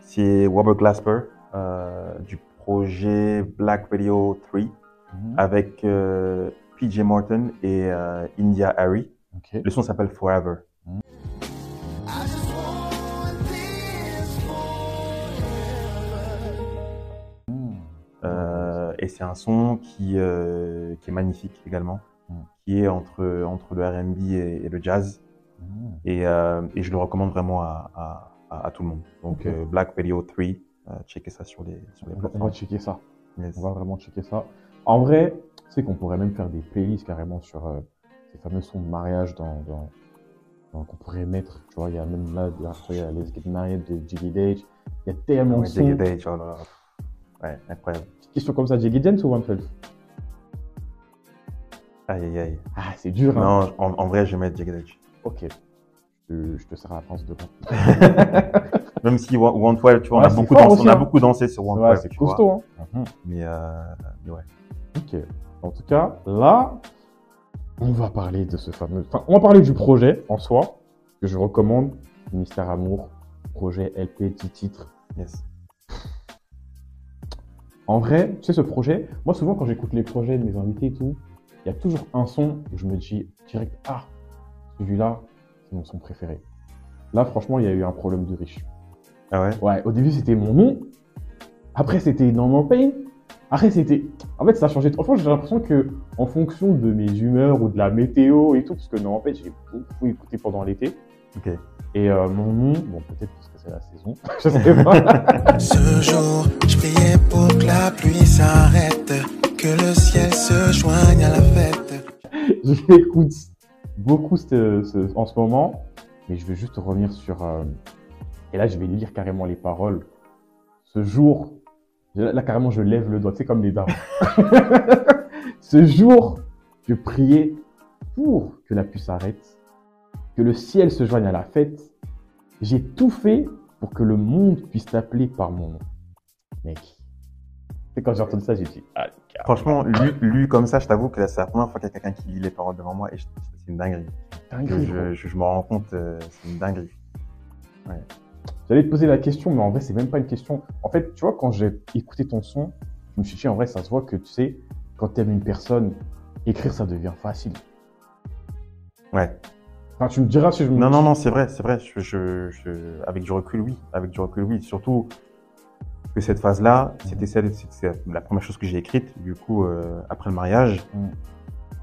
c'est Robert Glasper euh, du projet Black Radio 3 Mhm. avec euh, PJ Morton et euh, India Harry. Le son s'appelle Forever. I just want this forever. Mm. Euh, et c'est un son qui, euh, qui est magnifique également, Mm. qui est entre, entre le R&B et, et le jazz. Mm. Et, et je le recommande vraiment à, à, à, à tout le monde. Donc Black Radio 3, euh, checkez ça sur les, sur les On va- on va plateformes. checker ça. Yes. On va vraiment checker ça. En vrai, sais qu'on pourrait même faire des playlists carrément sur euh, ces fameux sons de mariage dans, dans, dans- qu'on pourrait mettre. Tu vois, il y a même là, il y a Let's Get Married de Jiggy Dage. Il y a tellement de sons. Jagged Edge, oh là là. Ouais, incroyable. Petite question comme ça, Jiggy Dance ou One Aïe, aïe, aïe. Ah, c'est dur, hein. Non, en, en vrai, je vais mettre Jagged Edge. Ok. Je te, je te sers la pince dedans. Même si One tu vois, on, a beaucoup dansé, aussi, on a hein. beaucoup dansé sur One Ouais, c'est tu costaud. Hein. Mhm. Mais, euh, mais ouais. Ok. En tout cas, là, on va parler de ce fameux. Enfin, on va parler du projet en soi, que je recommande. Ministère Amour, projet LP, petit titre. Yes. En vrai, tu sais, ce projet, moi, souvent, quand j'écoute les projets de mes invités et tout, il y a toujours un son où je me dis direct, ah, celui-là, c'est mon son préféré. Là, franchement, il y a eu un problème de riche. Ah ouais? Ouais, au début, c'était mon nom. Après, c'était Normal Pain. Après, c'était. En fait, ça a changé. Franchement, j'ai l'impression que, en fonction de mes humeurs ou de la météo et tout, parce que Normal Pain, j'ai beaucoup écouté pendant l'été. Ok. Et euh, mon nom, bon, peut-être parce que c'est la saison, je sais pas. Ce jour, je priais pour que la pluie s'arrête, que le ciel se joigne à la fête. J'écoute beaucoup ce- ce- en ce moment, mais je veux juste revenir sur. euh, et là, je vais lire carrément les paroles. Ce jour, là, carrément, je lève le doigt, c'est comme les dames. Ce jour, je priais pour que la pluie s'arrête, que le ciel se joigne à la fête. J'ai tout fait pour que le monde puisse t'appeler par mon nom. Mec. Et quand j'ai entendu ça, j'ai dit, ah, Franchement, lu, lu comme ça, je t'avoue que c'est la première fois qu'il y a quelqu'un qui lit les paroles devant moi et c'est une dinguerie. Dinguerie, je, je, je me rends compte, euh, c'est une dinguerie. J'allais te poser la question, mais en vrai, c'est même pas une question. En fait, tu vois, quand j'ai écouté ton son, je me suis dit, en vrai, ça se voit que tu sais, quand tu aimes une personne, écrire, ça devient facile. Ouais. Enfin, tu me diras si je me. Non, non, non, c'est vrai, c'est vrai. Je, je, je- avec du recul, oui. Avec du recul, oui. Surtout que cette phase-là, c'était celle, la première chose que j'ai écrite, du coup, euh, après le mariage. Mm.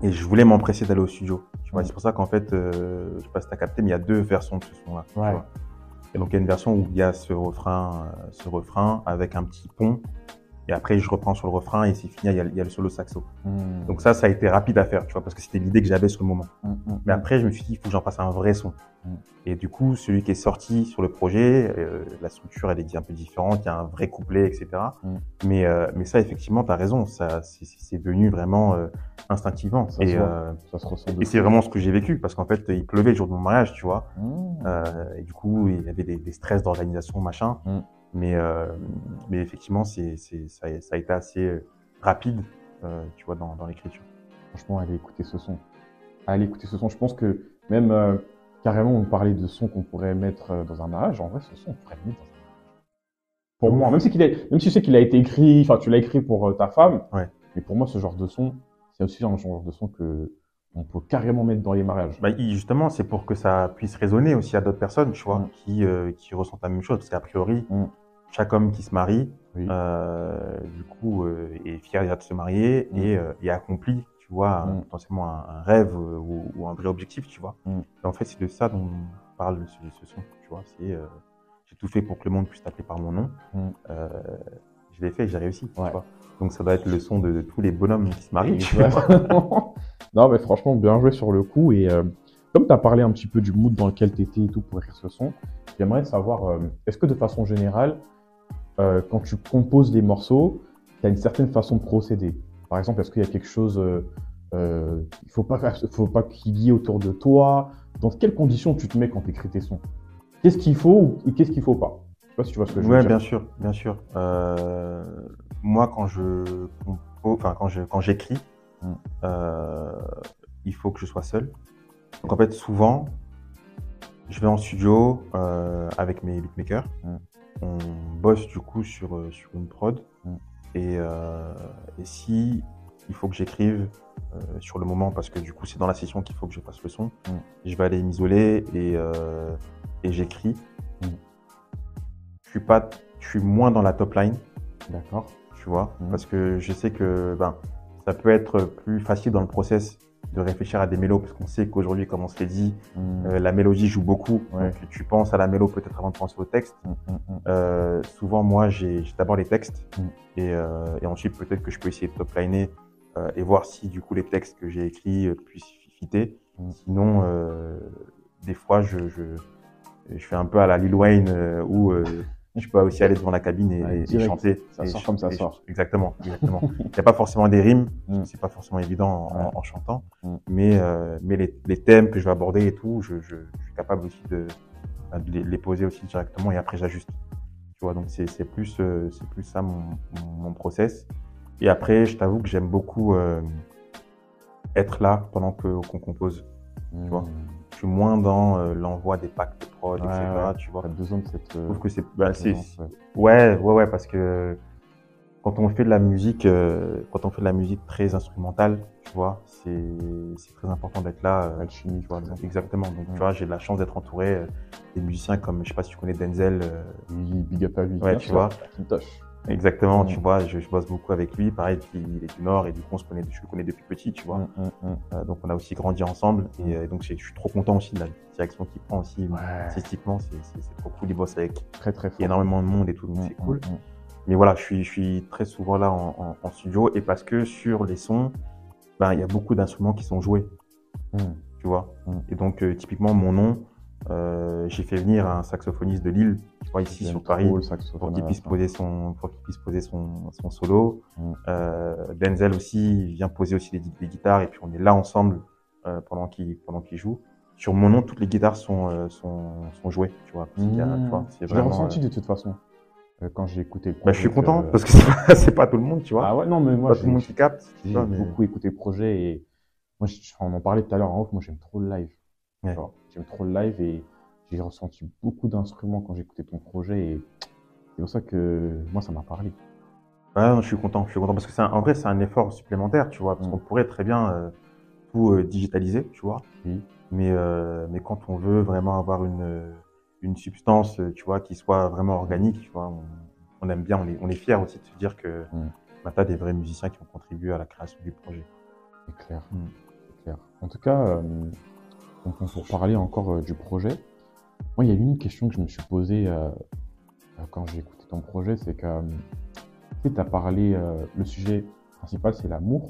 Et je voulais m'empresser d'aller au studio. Tu vois, Mm. c'est pour ça qu'en fait, euh, je sais pas si t'as capté, mais il y a deux versions de ce son-là. Ouais. Et donc, il y a une version où il y a ce refrain, euh, ce refrain avec un petit pont. Et après, je reprends sur le refrain et c'est fini, il y a, il y a le solo saxo. Hmm. Donc ça, ça a été rapide à faire, tu vois, parce que c'était l'idée que j'avais sur le moment. Hmm, hmm, Mais après, je me suis dit, il faut que j'en fasse un vrai son. Mm. Et du coup, celui qui est sorti sur le projet, euh, la structure, elle est un peu différente, il y a un vrai couplet, etc. Mm. Mais, euh, mais ça, effectivement, tu as raison, ça, c'est- venu vraiment euh, instinctivement. Ça et euh, Ça se ressent de et c'est vraiment ce que j'ai vécu, parce qu'en fait, il pleuvait le jour de mon mariage, tu vois. Euh, et du coup, il y avait des, des stress d'organisation, machin. Mm. Mais, mais effectivement, c'est c'est- ça, a- ça a été assez rapide, tu vois, dans, dans l'écriture. Franchement, allez écouter ce son. Allez écouter ce son. Je pense que même carrément, on parlait de son qu'on pourrait mettre euh, dans un mariage. En vrai, ce son, on pourrait le mettre dans un mariage. Pour moi, même si, qu'il même si je sais qu'il a été écrit, enfin, tu l'as écrit pour euh, ta femme, Ouais. mais pour moi, ce genre de son, c'est aussi un genre de son que on peut carrément mettre dans les mariages. Bah, il- justement, c'est pour que ça puisse résonner aussi à d'autres personnes, tu vois, Mm. qui, euh, qui ressentent la même chose. Parce qu'a priori, Mm. chaque homme qui se marie, Oui. euh, du coup, euh, est fier déjà de se marier Mm. et, euh, et accomplit, tu vois, Mm. potentiellement un, un rêve ou, ou un vrai objectif, tu vois. Mm. Et en fait, c'est de ça dont parle ce, ce son, tu vois. C'est euh, j'ai tout fait pour que le monde puisse t'appeler par mon nom. Mm. Euh, je l'ai fait, j'ai réussi, tu Ouais. vois. Donc ça doit être le son de, de tous les bonhommes qui se marient, tu vois. non, mais franchement, bien joué sur le coup. Et euh, comme tu as parlé un petit peu du mood dans lequel tu étais et tout pour écrire ce son, j'aimerais savoir, est-ce que de façon générale, quand tu composes des morceaux, tu as une certaine façon de procéder? Par exemple, est-ce qu'il y a quelque chose, euh, euh, il faut pas, faut pas qu'il y ait autour de toi Dans quelles conditions tu te mets quand tu écris tes sons? Qu'est-ce qu'il faut et qu'est-ce qu'il faut pas? Je sais pas si tu vois ce que je veux Ouais, dire. bien sûr, bien sûr. Euh, moi, quand je enfin quand je quand j'écris, Mm. euh, il faut que je sois seul. Donc en fait, souvent, je vais en studio avec mes beatmakers. Mm. On bosse du coup sur sur une prod. Mm. Et, euh, et si il faut que j'écrive euh, sur le moment parce que du coup c'est dans la session qu'il faut que je fasse le son, Mm. je vais aller m'isoler et euh, et j'écris. Mm. Je suis pas, je suis moins dans la top line, D'accord. tu vois, Mhm. parce que je sais que ben ça peut être plus facile dans le process de réfléchir à des mélos parce qu'on sait qu'aujourd'hui, comme on se l'est dit, Mm, euh, la mélodie joue beaucoup. Ouais. Donc tu penses à la mélo peut-être avant de penser au texte. mm, mm. Euh, souvent, moi, j'ai d'abord les textes et, euh, et ensuite peut-être que je peux essayer de top liner euh, et voir si du coup les textes que j'ai écrits euh, puissent fitter. Sinon, euh, des fois, je, je, je fais un peu à la Lil Wayne où euh, je peux aussi aller devant la cabine et, Ouais, et direct. chanter. Ça Et sort comme ça sort. Exactement, exactement. Il n'y a pas forcément des rimes, Mm. c'est pas forcément évident en, Ouais. en chantant, Mm. mais, euh, mais les, les thèmes que je vais aborder et tout, je, je, je suis capable aussi de, bah, de les, poser aussi directement et après j'ajuste. Tu vois, donc c'est plus, euh, c'est plus ça mon, process. Et après, je t'avoue que j'aime beaucoup euh, être là pendant qu'on compose. vois? Suis moins dans euh, l'envoi des packs de prod, Ouais, etc. ouais. Tu vois. T'as besoin de cette. Je euh, trouve que c'est, bah, c'est, ouais. ouais, ouais, parce que quand on fait de la musique, euh, quand on fait de la musique très instrumentale, tu vois, c'est, c'est très important d'être là. euh, Alchimie, tu vois, exactement. Donc, tu vois, j'ai de la chance d'être entouré euh, des musiciens comme, je sais pas si tu connais Denzel. Oui, big up à lui. Ouais, tu vois. Exactement, Mm. tu vois, je, je bosse beaucoup avec lui. Pareil, il est du Nord et du coup, on se connaît, je le connais depuis petit, tu vois. Hum, hum. Euh, donc, on a aussi grandi ensemble. Mm. Et euh, donc, je suis trop content aussi de la direction qu'il prend aussi. Ouais. Artistiquement, c'est, trop cool. Il bosse avec Très très fort. énormément de monde et tout, donc c'est cool. Mais voilà, je suis, je suis très souvent là en, en- en studio et parce que sur les sons, ben, il y a beaucoup d'instruments qui sont joués, tu vois? Mm. Et donc, euh, typiquement, mon nom, j'ai fait venir un saxophoniste de Lille, tu vois, ici sur Paris, pour qu'il puisse poser son, pour qu'il puisse poser son, son solo. Mm. Euh, Denzel aussi il vient poser aussi les, les guitares et puis on est là ensemble euh, pendant qu'il pendant qu'il joue. Sur mon nom, toutes les guitares sont euh, sont, sont jouées, tu vois. Mmh. Je l'ai ressenti euh, de toute façon euh, quand j'ai écouté le bah, je suis projet, content parce que c'est pas, tout le monde, tu vois. Ah ouais, non, mais moi, pas tout le monde qui capte. j'ai mais- beaucoup écouté le projet et moi, je- on en parlait tout à l'heure en off, moi, j'aime trop le live. Ouais. Tu J'aime trop le live et j'ai ressenti beaucoup d'instruments quand écouté ton projet et c'est pour ça que moi, ça m'a parlé. Ouais, non, je suis content, je suis content parce que c'est en vrai c'est un effort supplémentaire, tu vois, parce Mm. qu'on pourrait très bien euh, tout euh, digitaliser, tu vois. Oui. Mais euh, mais quand on veut vraiment avoir une une substance, tu vois, qui soit vraiment organique, tu vois, on, on aime bien, on est on est fier aussi de se dire que Mm. bah, t'as des vrais musiciens qui ont contribué à la création du projet. C'est clair. Mm. C'est clair. En tout cas, donc, pour parler encore euh, du projet, moi, il y a une question que je me suis posée euh, euh, quand j'ai écouté ton projet, c'est que tu as parlé, le sujet principal, c'est l'amour.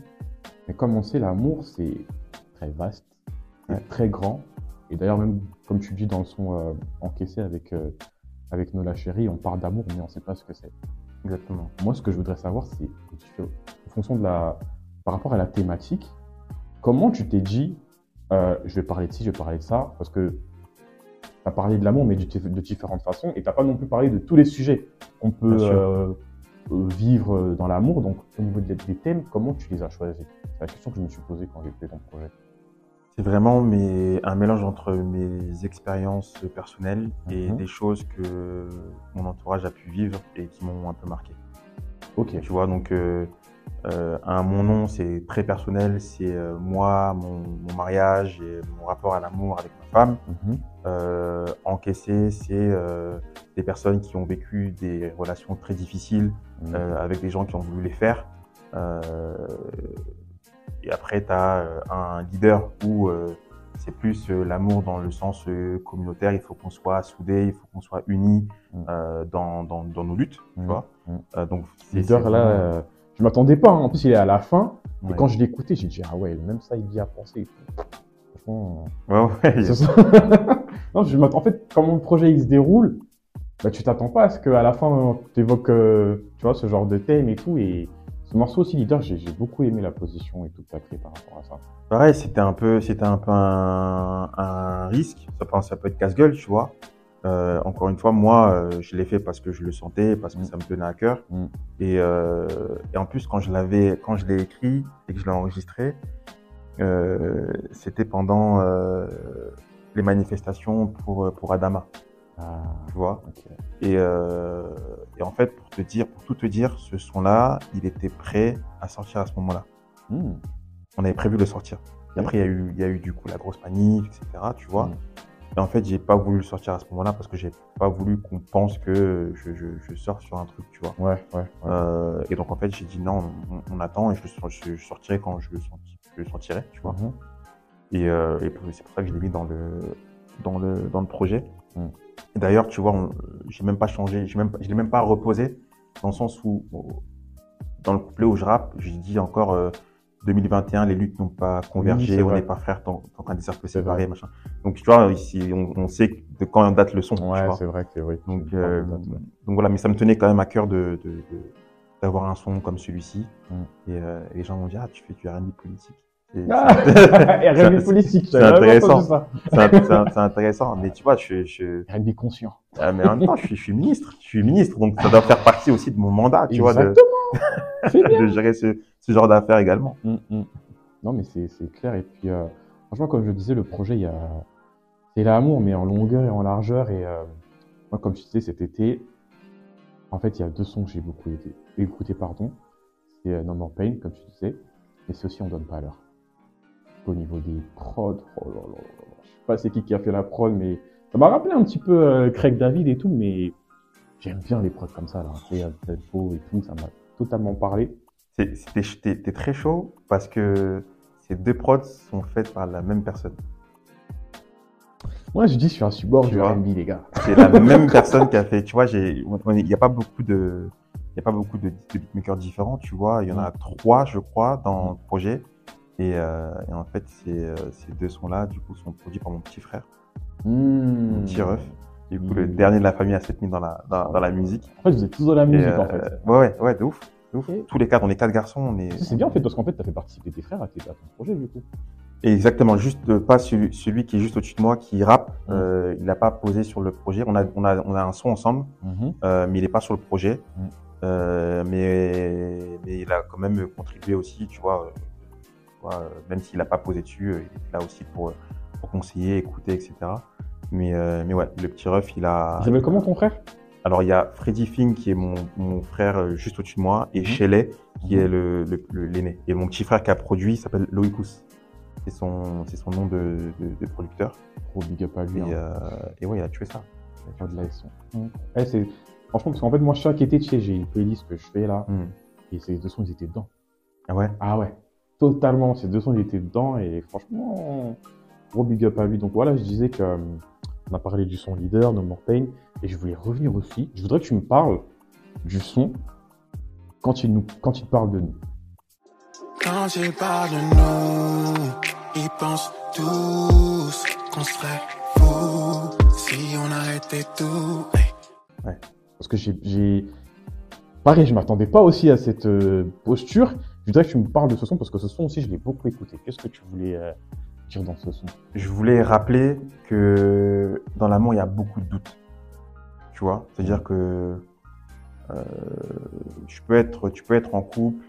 Mais comme on sait, l'amour, c'est très vaste, c'est très grand. Et d'ailleurs, même comme tu dis dans le son encaissé avec, avec Nola Chérie, on parle d'amour, mais on ne sait pas ce que c'est. Exactement. Moi, ce que je voudrais savoir, c'est en fonction de la, par rapport à la thématique, comment tu t'es dit, euh, je vais parler de ci, je vais parler de ça, parce que tu as parlé de l'amour, mais de, différentes façons, et tu n'as pas non plus parlé de tous les sujets qu'on peut euh, euh, vivre dans l'amour. Donc, au niveau des, des thèmes, comment tu les as choisis? C'est la question que je me suis posée quand j'ai fait ton projet. C'est vraiment mes, un mélange entre mes expériences personnelles et Mhm. des choses que mon entourage a pu vivre et qui m'ont un peu marqué. Ok. Tu vois, donc euh, euh, un mon nom, c'est très personnel, c'est euh, moi, mon, mon mariage et mon rapport à l'amour avec ma femme. Mhm. Euh, encaissé, c'est des personnes qui ont vécu des relations très difficiles Mhm. avec des gens qui ont voulu les faire. Et après, tu as un leader où c'est plus l'amour dans le sens communautaire. Il faut qu'on soit soudés, il faut qu'on soit unis Mm. euh, dans, dans, dans nos luttes. Tu Mhm. vois donc, Leader, là, je m'attendais pas. hein. En plus, il est à la fin. Et Ouais. quand je l'ai écouté, j'ai dit, ah ouais, même ça, il y a pensé. Franchement, Ouais, ouais, C'est ça. non, je m'attends. En fait, quand mon projet il se déroule, bah, tu t'attends pas à ce qu'à la fin, tu évoques tu vois, ce genre de thème et tout. Et ce morceau aussi, leader, j'ai beaucoup aimé la position et tout que tu as créé par rapport à ça. Pareil, c'était un peu, c'était un peu un, un risque. Ça, peut- ça peut être casse-gueule, tu vois. Euh, encore une fois, moi, euh, je l'ai fait parce que je le sentais, parce que Mm. ça me tenait à cœur. Mm. Et, euh, et en plus, quand je l'avais, quand je l'ai écrit et que je l'ai enregistré, c'était pendant les manifestations pour pour Adama, Ah, tu vois? Et, et en fait, pour te dire, pour tout te dire, ce son-là, il était prêt à sortir à ce moment-là. On avait prévu de le sortir. Et après, il y a eu, il y a eu du coup la grosse manif, etc. Tu vois. Et en fait, j'ai pas voulu le sortir à ce moment-là parce que j'ai pas voulu qu'on pense que je, je, je sors sur un truc, tu vois. Ouais, ouais, ouais. Euh, et donc en fait, j'ai dit non, on, on attend et je je, je sortirai quand je le, senti- je le sortirai, tu vois. Mhm. Et, euh, et c'est pour ça que je l'ai mis dans le dans le dans le projet. Et d'ailleurs, tu vois, j'ai même pas changé, j'ai même je l'ai même pas reposé dans le sens où dans le couplet où je rappe, j'ai dit encore euh, 2021, les luttes n'ont pas convergé, on n'est pas frères tant, tant qu'un des cercles séparés, machin. Donc tu vois, ici, on, on sait de quand date le son. Ouais, vois. c'est vrai que c'est vrai. Donc, euh, parles de date, ouais. donc voilà, mais ça me tenait quand même à cœur de de- de- d'avoir un son comme celui-ci. Mm. Et euh, les gens m'ont dit ah tu fais du R&B politique. C'est Ah, R&B politique, c'est intéressant. c'est int- c'est int- c'est intéressant. Mais tu vois, je, je, R&B conscient. ah, mais en même temps, je suis, je suis ministre. Je suis ministre, donc ça doit faire partie aussi de mon mandat, tu vois, de, Exactement. C'est bien. de gérer ce, ce genre d'affaires également. Mm, mm. Non, mais c'est c'est clair. Et puis, euh, franchement, comme je disais, le projet, il y a... c'est l'amour, mais en longueur et en largeur. Et euh, moi, comme tu disais, cet été, en fait, il y a deux sons que j'ai beaucoup été- écoutés. Pardon. C'est euh, No More Pain, comme tu disais, mais c'est aussi On Donne pas l'heure. Au niveau des prods, oh là là là là. je sais pas c'est qui qui a fait la prod, mais ça m'a rappelé un petit peu euh, Craig David et tout, mais j'aime bien les prods comme ça, là. Tu sais, euh, tempo et tout, ça m'a totalement parlé. T'es t'es très chaud parce que ces deux prods sont faites par la même personne. Moi, je dis, je suis un support Tu du. R&B, les gars. C'est la même personne qui a fait, tu vois, il n'y a pas beaucoup de, il a pas beaucoup de, de beatmakers différents, tu vois. Il y en a trois, je crois, dans le projet. Et, euh, et en fait, ces, euh, ces deux sons-là, du coup, sont produits par mon petit frère, mon petit ref. Du coup, le dernier de la famille à s'être mis dans la, dans, dans la musique. En fait, vous êtes tous dans la musique, euh, en fait. Ouais, ouais, ouais, de ouf. De ouf. Tous les quatre, on est quatre garçons, on est. C'est bien, en fait, parce qu'en fait, t'as fait participer tes frères à, tes, à ton projet, du coup. Exactement, juste euh, pas celui, celui qui est juste au-dessus de moi, qui rappe. Euh, il n'a pas posé sur le projet. On a, on a, on a un son ensemble. Euh, mais il n'est pas sur le projet. Euh, mais, mais il a quand même contribué aussi, tu vois, euh, tu vois, euh, même s'il n'a pas posé dessus, euh, il est là aussi pour, pour conseiller, écouter, etc. Mais, euh, mais ouais, le petit ref, il a. Il s'appelle comment ton frère? Alors il y a Freddy Fink qui est mon, mon frère euh, juste au-dessus de moi et Mhm. Shelley qui Mhm. est le le- le- l'aîné. et mon petit frère qui a produit il s'appelle Loïcus. C'est son, son nom de, de, de producteur. Gros big up à lui. Et, hein. euh, et ouais, il a tué ça. Pas de la son. Eh, c'est... Franchement, parce qu'en fait, moi, chaque été, tu sais, j'ai une playlist que je fais là, Hmm. et ces deux sons, ils étaient dedans. Ah ouais? Ah ouais, totalement. Ces deux sons, ils étaient dedans, et franchement, gros big up à lui. Donc voilà, je disais que euh, on a parlé du son leader, No More Pain, et je voulais revenir aussi. Je voudrais que tu me parles du son quand il, nous, quand il parle de nous. Quand ils parlent de nous, ils pensent tous qu'on serait fous si on arrêtait tout. Hey. Parce que j'ai, j'ai... Pareil, je m'attendais pas aussi à cette euh, posture. Je voudrais que tu me parles de ce son parce que ce son aussi, je l'ai beaucoup écouté. Qu'est-ce que tu voulais euh, dans ce son Je voulais rappeler que dans l'amour, il y a beaucoup de doutes. Tu vois? C'est-à-dire que euh, tu, peux être, tu peux être en couple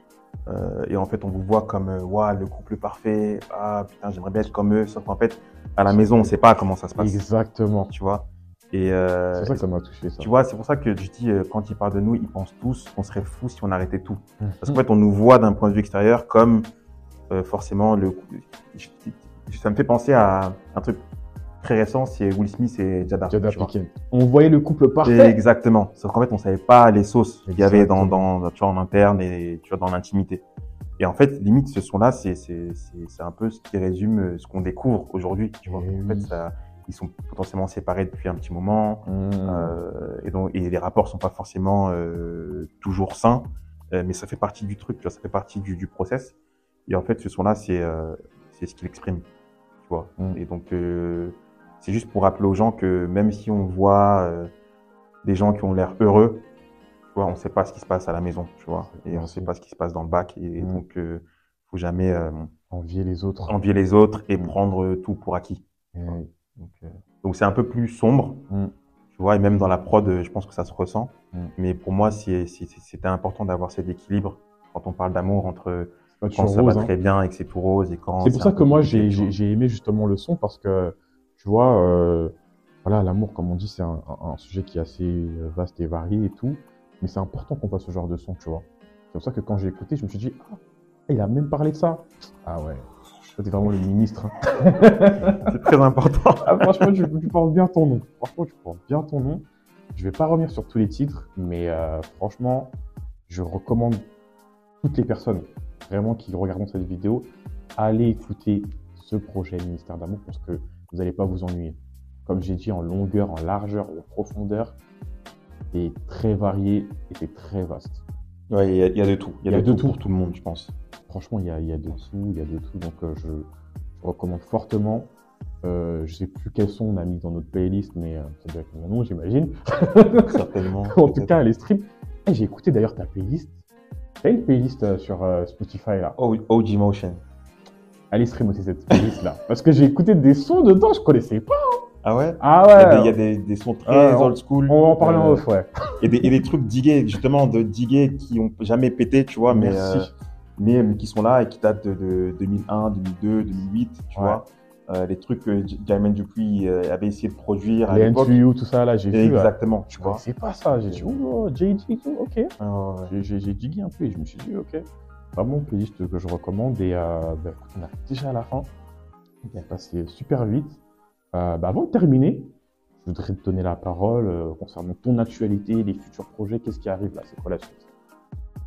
euh, et en fait, on vous voit comme euh, Ouah, le couple parfait. Ah putain, j'aimerais bien être comme eux. Sauf qu'en fait, à la maison, on ne sait pas comment ça se passe. Exactement. Tu vois? Et euh, C'est ça que ça m'a touché, ça. tu vois, c'est pour ça que je dis, euh, quand ils parlent de nous, ils pensent tous qu'on serait fous si on arrêtait tout. Mhm. Parce qu'en fait, on nous voit d'un point de vue extérieur comme euh, forcément le. Ça me fait penser à un truc très récent, c'est Will Smith et Jada. Jada. On voyait le couple parfait. Exactement. Sauf qu'en fait, on savait pas les sauces qu'il y avait dans, dans, tu vois, en interne et tu vois, dans l'intimité. Et en fait, limite, ce son-là, c'est, c'est, c'est, c'est un peu ce qui résume euh, ce qu'on découvre aujourd'hui. Tu vois. Eh En fait, ça, ils sont potentiellement séparés depuis un petit moment. Mmh. Euh, et donc et les rapports sont pas forcément euh, toujours sains, euh, mais ça fait partie du truc, tu vois, ça fait partie du, du process. Et en fait, ce son-là, c'est euh, c'est ce qu'il exprime, vois. Mm. Et donc euh, c'est juste pour rappeler aux gens que même si on voit euh, des gens qui ont l'air heureux, tu vois, on sait pas ce qui se passe à la maison, tu vois, et on sait pas ce qui se passe dans le bac. Et Mm. donc euh, faut jamais euh, Envier les autres. envier les autres et Mm. prendre tout pour acquis. Eh, Donc, c'est un peu plus sombre, Mm. tu vois, et même dans la prod, je pense que ça se ressent. Mais pour moi, c'était important d'avoir cet équilibre quand on parle d'amour entre quand ça rose, va hein. très bien et que c'est tout rose et quand C'est pour ça que moi, j'ai aimé justement le son parce que, tu vois, euh, voilà, l'amour, comme on dit, c'est un, un- un sujet qui est assez euh, vaste et varié et tout. Mais c'est important qu'on fasse ce genre de son, tu vois. C'est pour ça que quand j'ai écouté, je me suis dit, ah, il a même parlé de ça. Ah ouais, t'es vraiment le ministre. hein. C'est très important. Ah, franchement, tu, tu portes bien ton nom. Franchement, tu portes bien ton nom. Je vais pas revenir sur tous les titres, mais euh, franchement, je recommande toutes les personnes vraiment qui regardent cette vidéo, allez écouter ce projet Ministère d'amour parce que vous n'allez pas vous ennuyer. Comme j'ai dit, en longueur, en largeur, en profondeur, c'est très varié et c'est très vaste. Ouais, il y, a- il y a de tout. Il y a, de, tout, pour tout le monde, je pense. Franchement, il y a, il y a de tout, il y a de tout. Donc, euh, je, je recommande fortement. Euh, je sais plus quels sons on a mis dans notre playlist, mais euh, ça doit être mon nom, j'imagine. Certainement. en tout cas, les streams. Eh, j'ai écouté d'ailleurs ta playlist. T'as une playlist euh, sur euh, Spotify là? OG Motion. allez streamer cette playlist là. Parce que j'ai écouté des sons dedans, je connaissais pas. Ah ouais? Ah Il y a des- ouais. il y a des, des sons très Ah, old school. On va en parler en euh, off, ouais. Et des, et des trucs digués, justement, de digués qui ont jamais pété, tu vois, mais, Merci. euh, mais, mais qui sont là et qui datent de, de 2001, 2002, 2008, tu Ouais. vois. Euh, les trucs que Jermaine Dupuis euh, avait essayé de produire à Les l'époque. NTU, tout ça là, j'ai vu. Exactement, tu vois. connaissais pas ça. J'ai dit, oh, JD, ok. Ah, ouais. J'ai- digué un peu et je me suis dit, ok. Vraiment une playlist que je recommande. Et euh, bah, écoute, on arrive déjà à la fin. On est passé super vite. Euh, bah, avant de terminer, je voudrais te donner la parole concernant ton actualité, les futurs projets. Qu'est-ce qui arrive là C'est quoi la suite?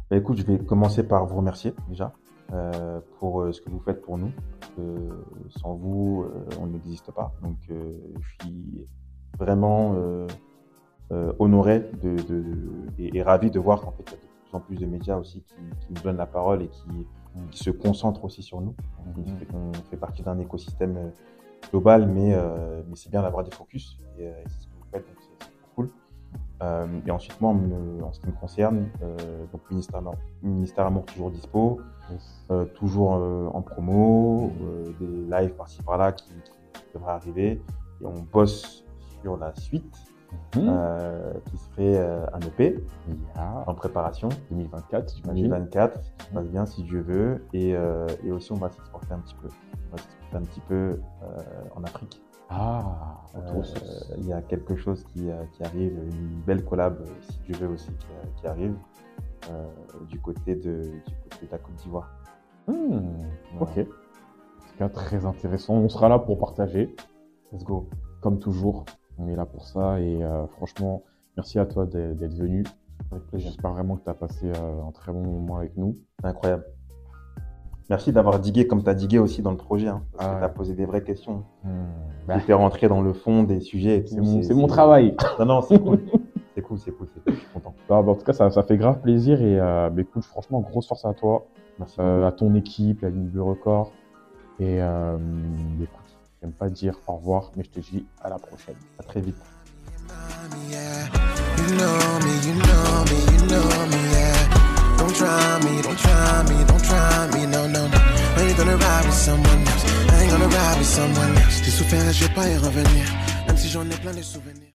Bah, écoute, je vais commencer par vous remercier déjà pour euh, ce que vous faites pour nous. Euh, sans vous, euh, on n'existe pas. Donc, euh, je suis vraiment euh, euh, honoré de, de- et, et ravi de voir qu'en fait, il y a de plus en plus de médias aussi qui, qui nous donnent la parole et qui, qui se concentrent aussi sur nous. Donc, Mhm. fait qu'on fait partie d'un écosystème euh, global, mais, euh, mais c'est bien d'avoir des focus. Et, euh, c'est ce que vous faites, donc. Euh, et ensuite, moi, en, me- en ce qui me concerne, euh, donc ministère, Amour- ministère Amour toujours dispo, euh, toujours euh, en promo, des lives par-ci par-là qui, qui devraient arriver. Et on bosse sur la suite, Mhm. euh, qui serait un EP en préparation. 2024, j'imagine. 2024, si tout se passe bien, si Dieu veut. Et, et aussi, on va s'exporter un petit peu. On va s'exporter un petit peu en Afrique. Ah, Euh. Il y a quelque chose qui, euh, qui arrive, une belle collab, euh, si Dieu veut aussi, qui, qui arrive du, côté de, du côté de la Côte d'Ivoire. Hmm, Voilà. Ok. En tout cas, très intéressant. On sera là pour partager. Let's go. Comme toujours, on est là pour ça. Et euh, franchement, merci à toi d'être venu. Avec plaisir. J'espère vraiment que tu as passé euh, un très bon moment avec nous. C'est incroyable. Merci d'avoir digué comme tu as digué aussi dans le projet. Hein, parce Ah que tu as posé des vraies questions. Bah, Tu es rentré dans le fond des sujets. et tout. c'est mon, c'est mon travail. Non, non, c'est cool. c'est cool, c'est cool, c'est cool. Je suis content. Bah, bah, en tout cas, ça, ça fait grave plaisir. Et euh, bah, écoute, franchement, grosse force à toi, Merci. euh, à ton équipe, la ligne Bleu Record. Et euh, écoute, j'aime pas dire au revoir, mais je te dis à la prochaine. À très vite. Don't try me, don't try me, don't try me, no, no, no. I ain't gonna ride with someone else. I ain't gonna ride with someone else. J'ai souffert et je vais pas y revenir. Même si j'en ai plein de souvenirs.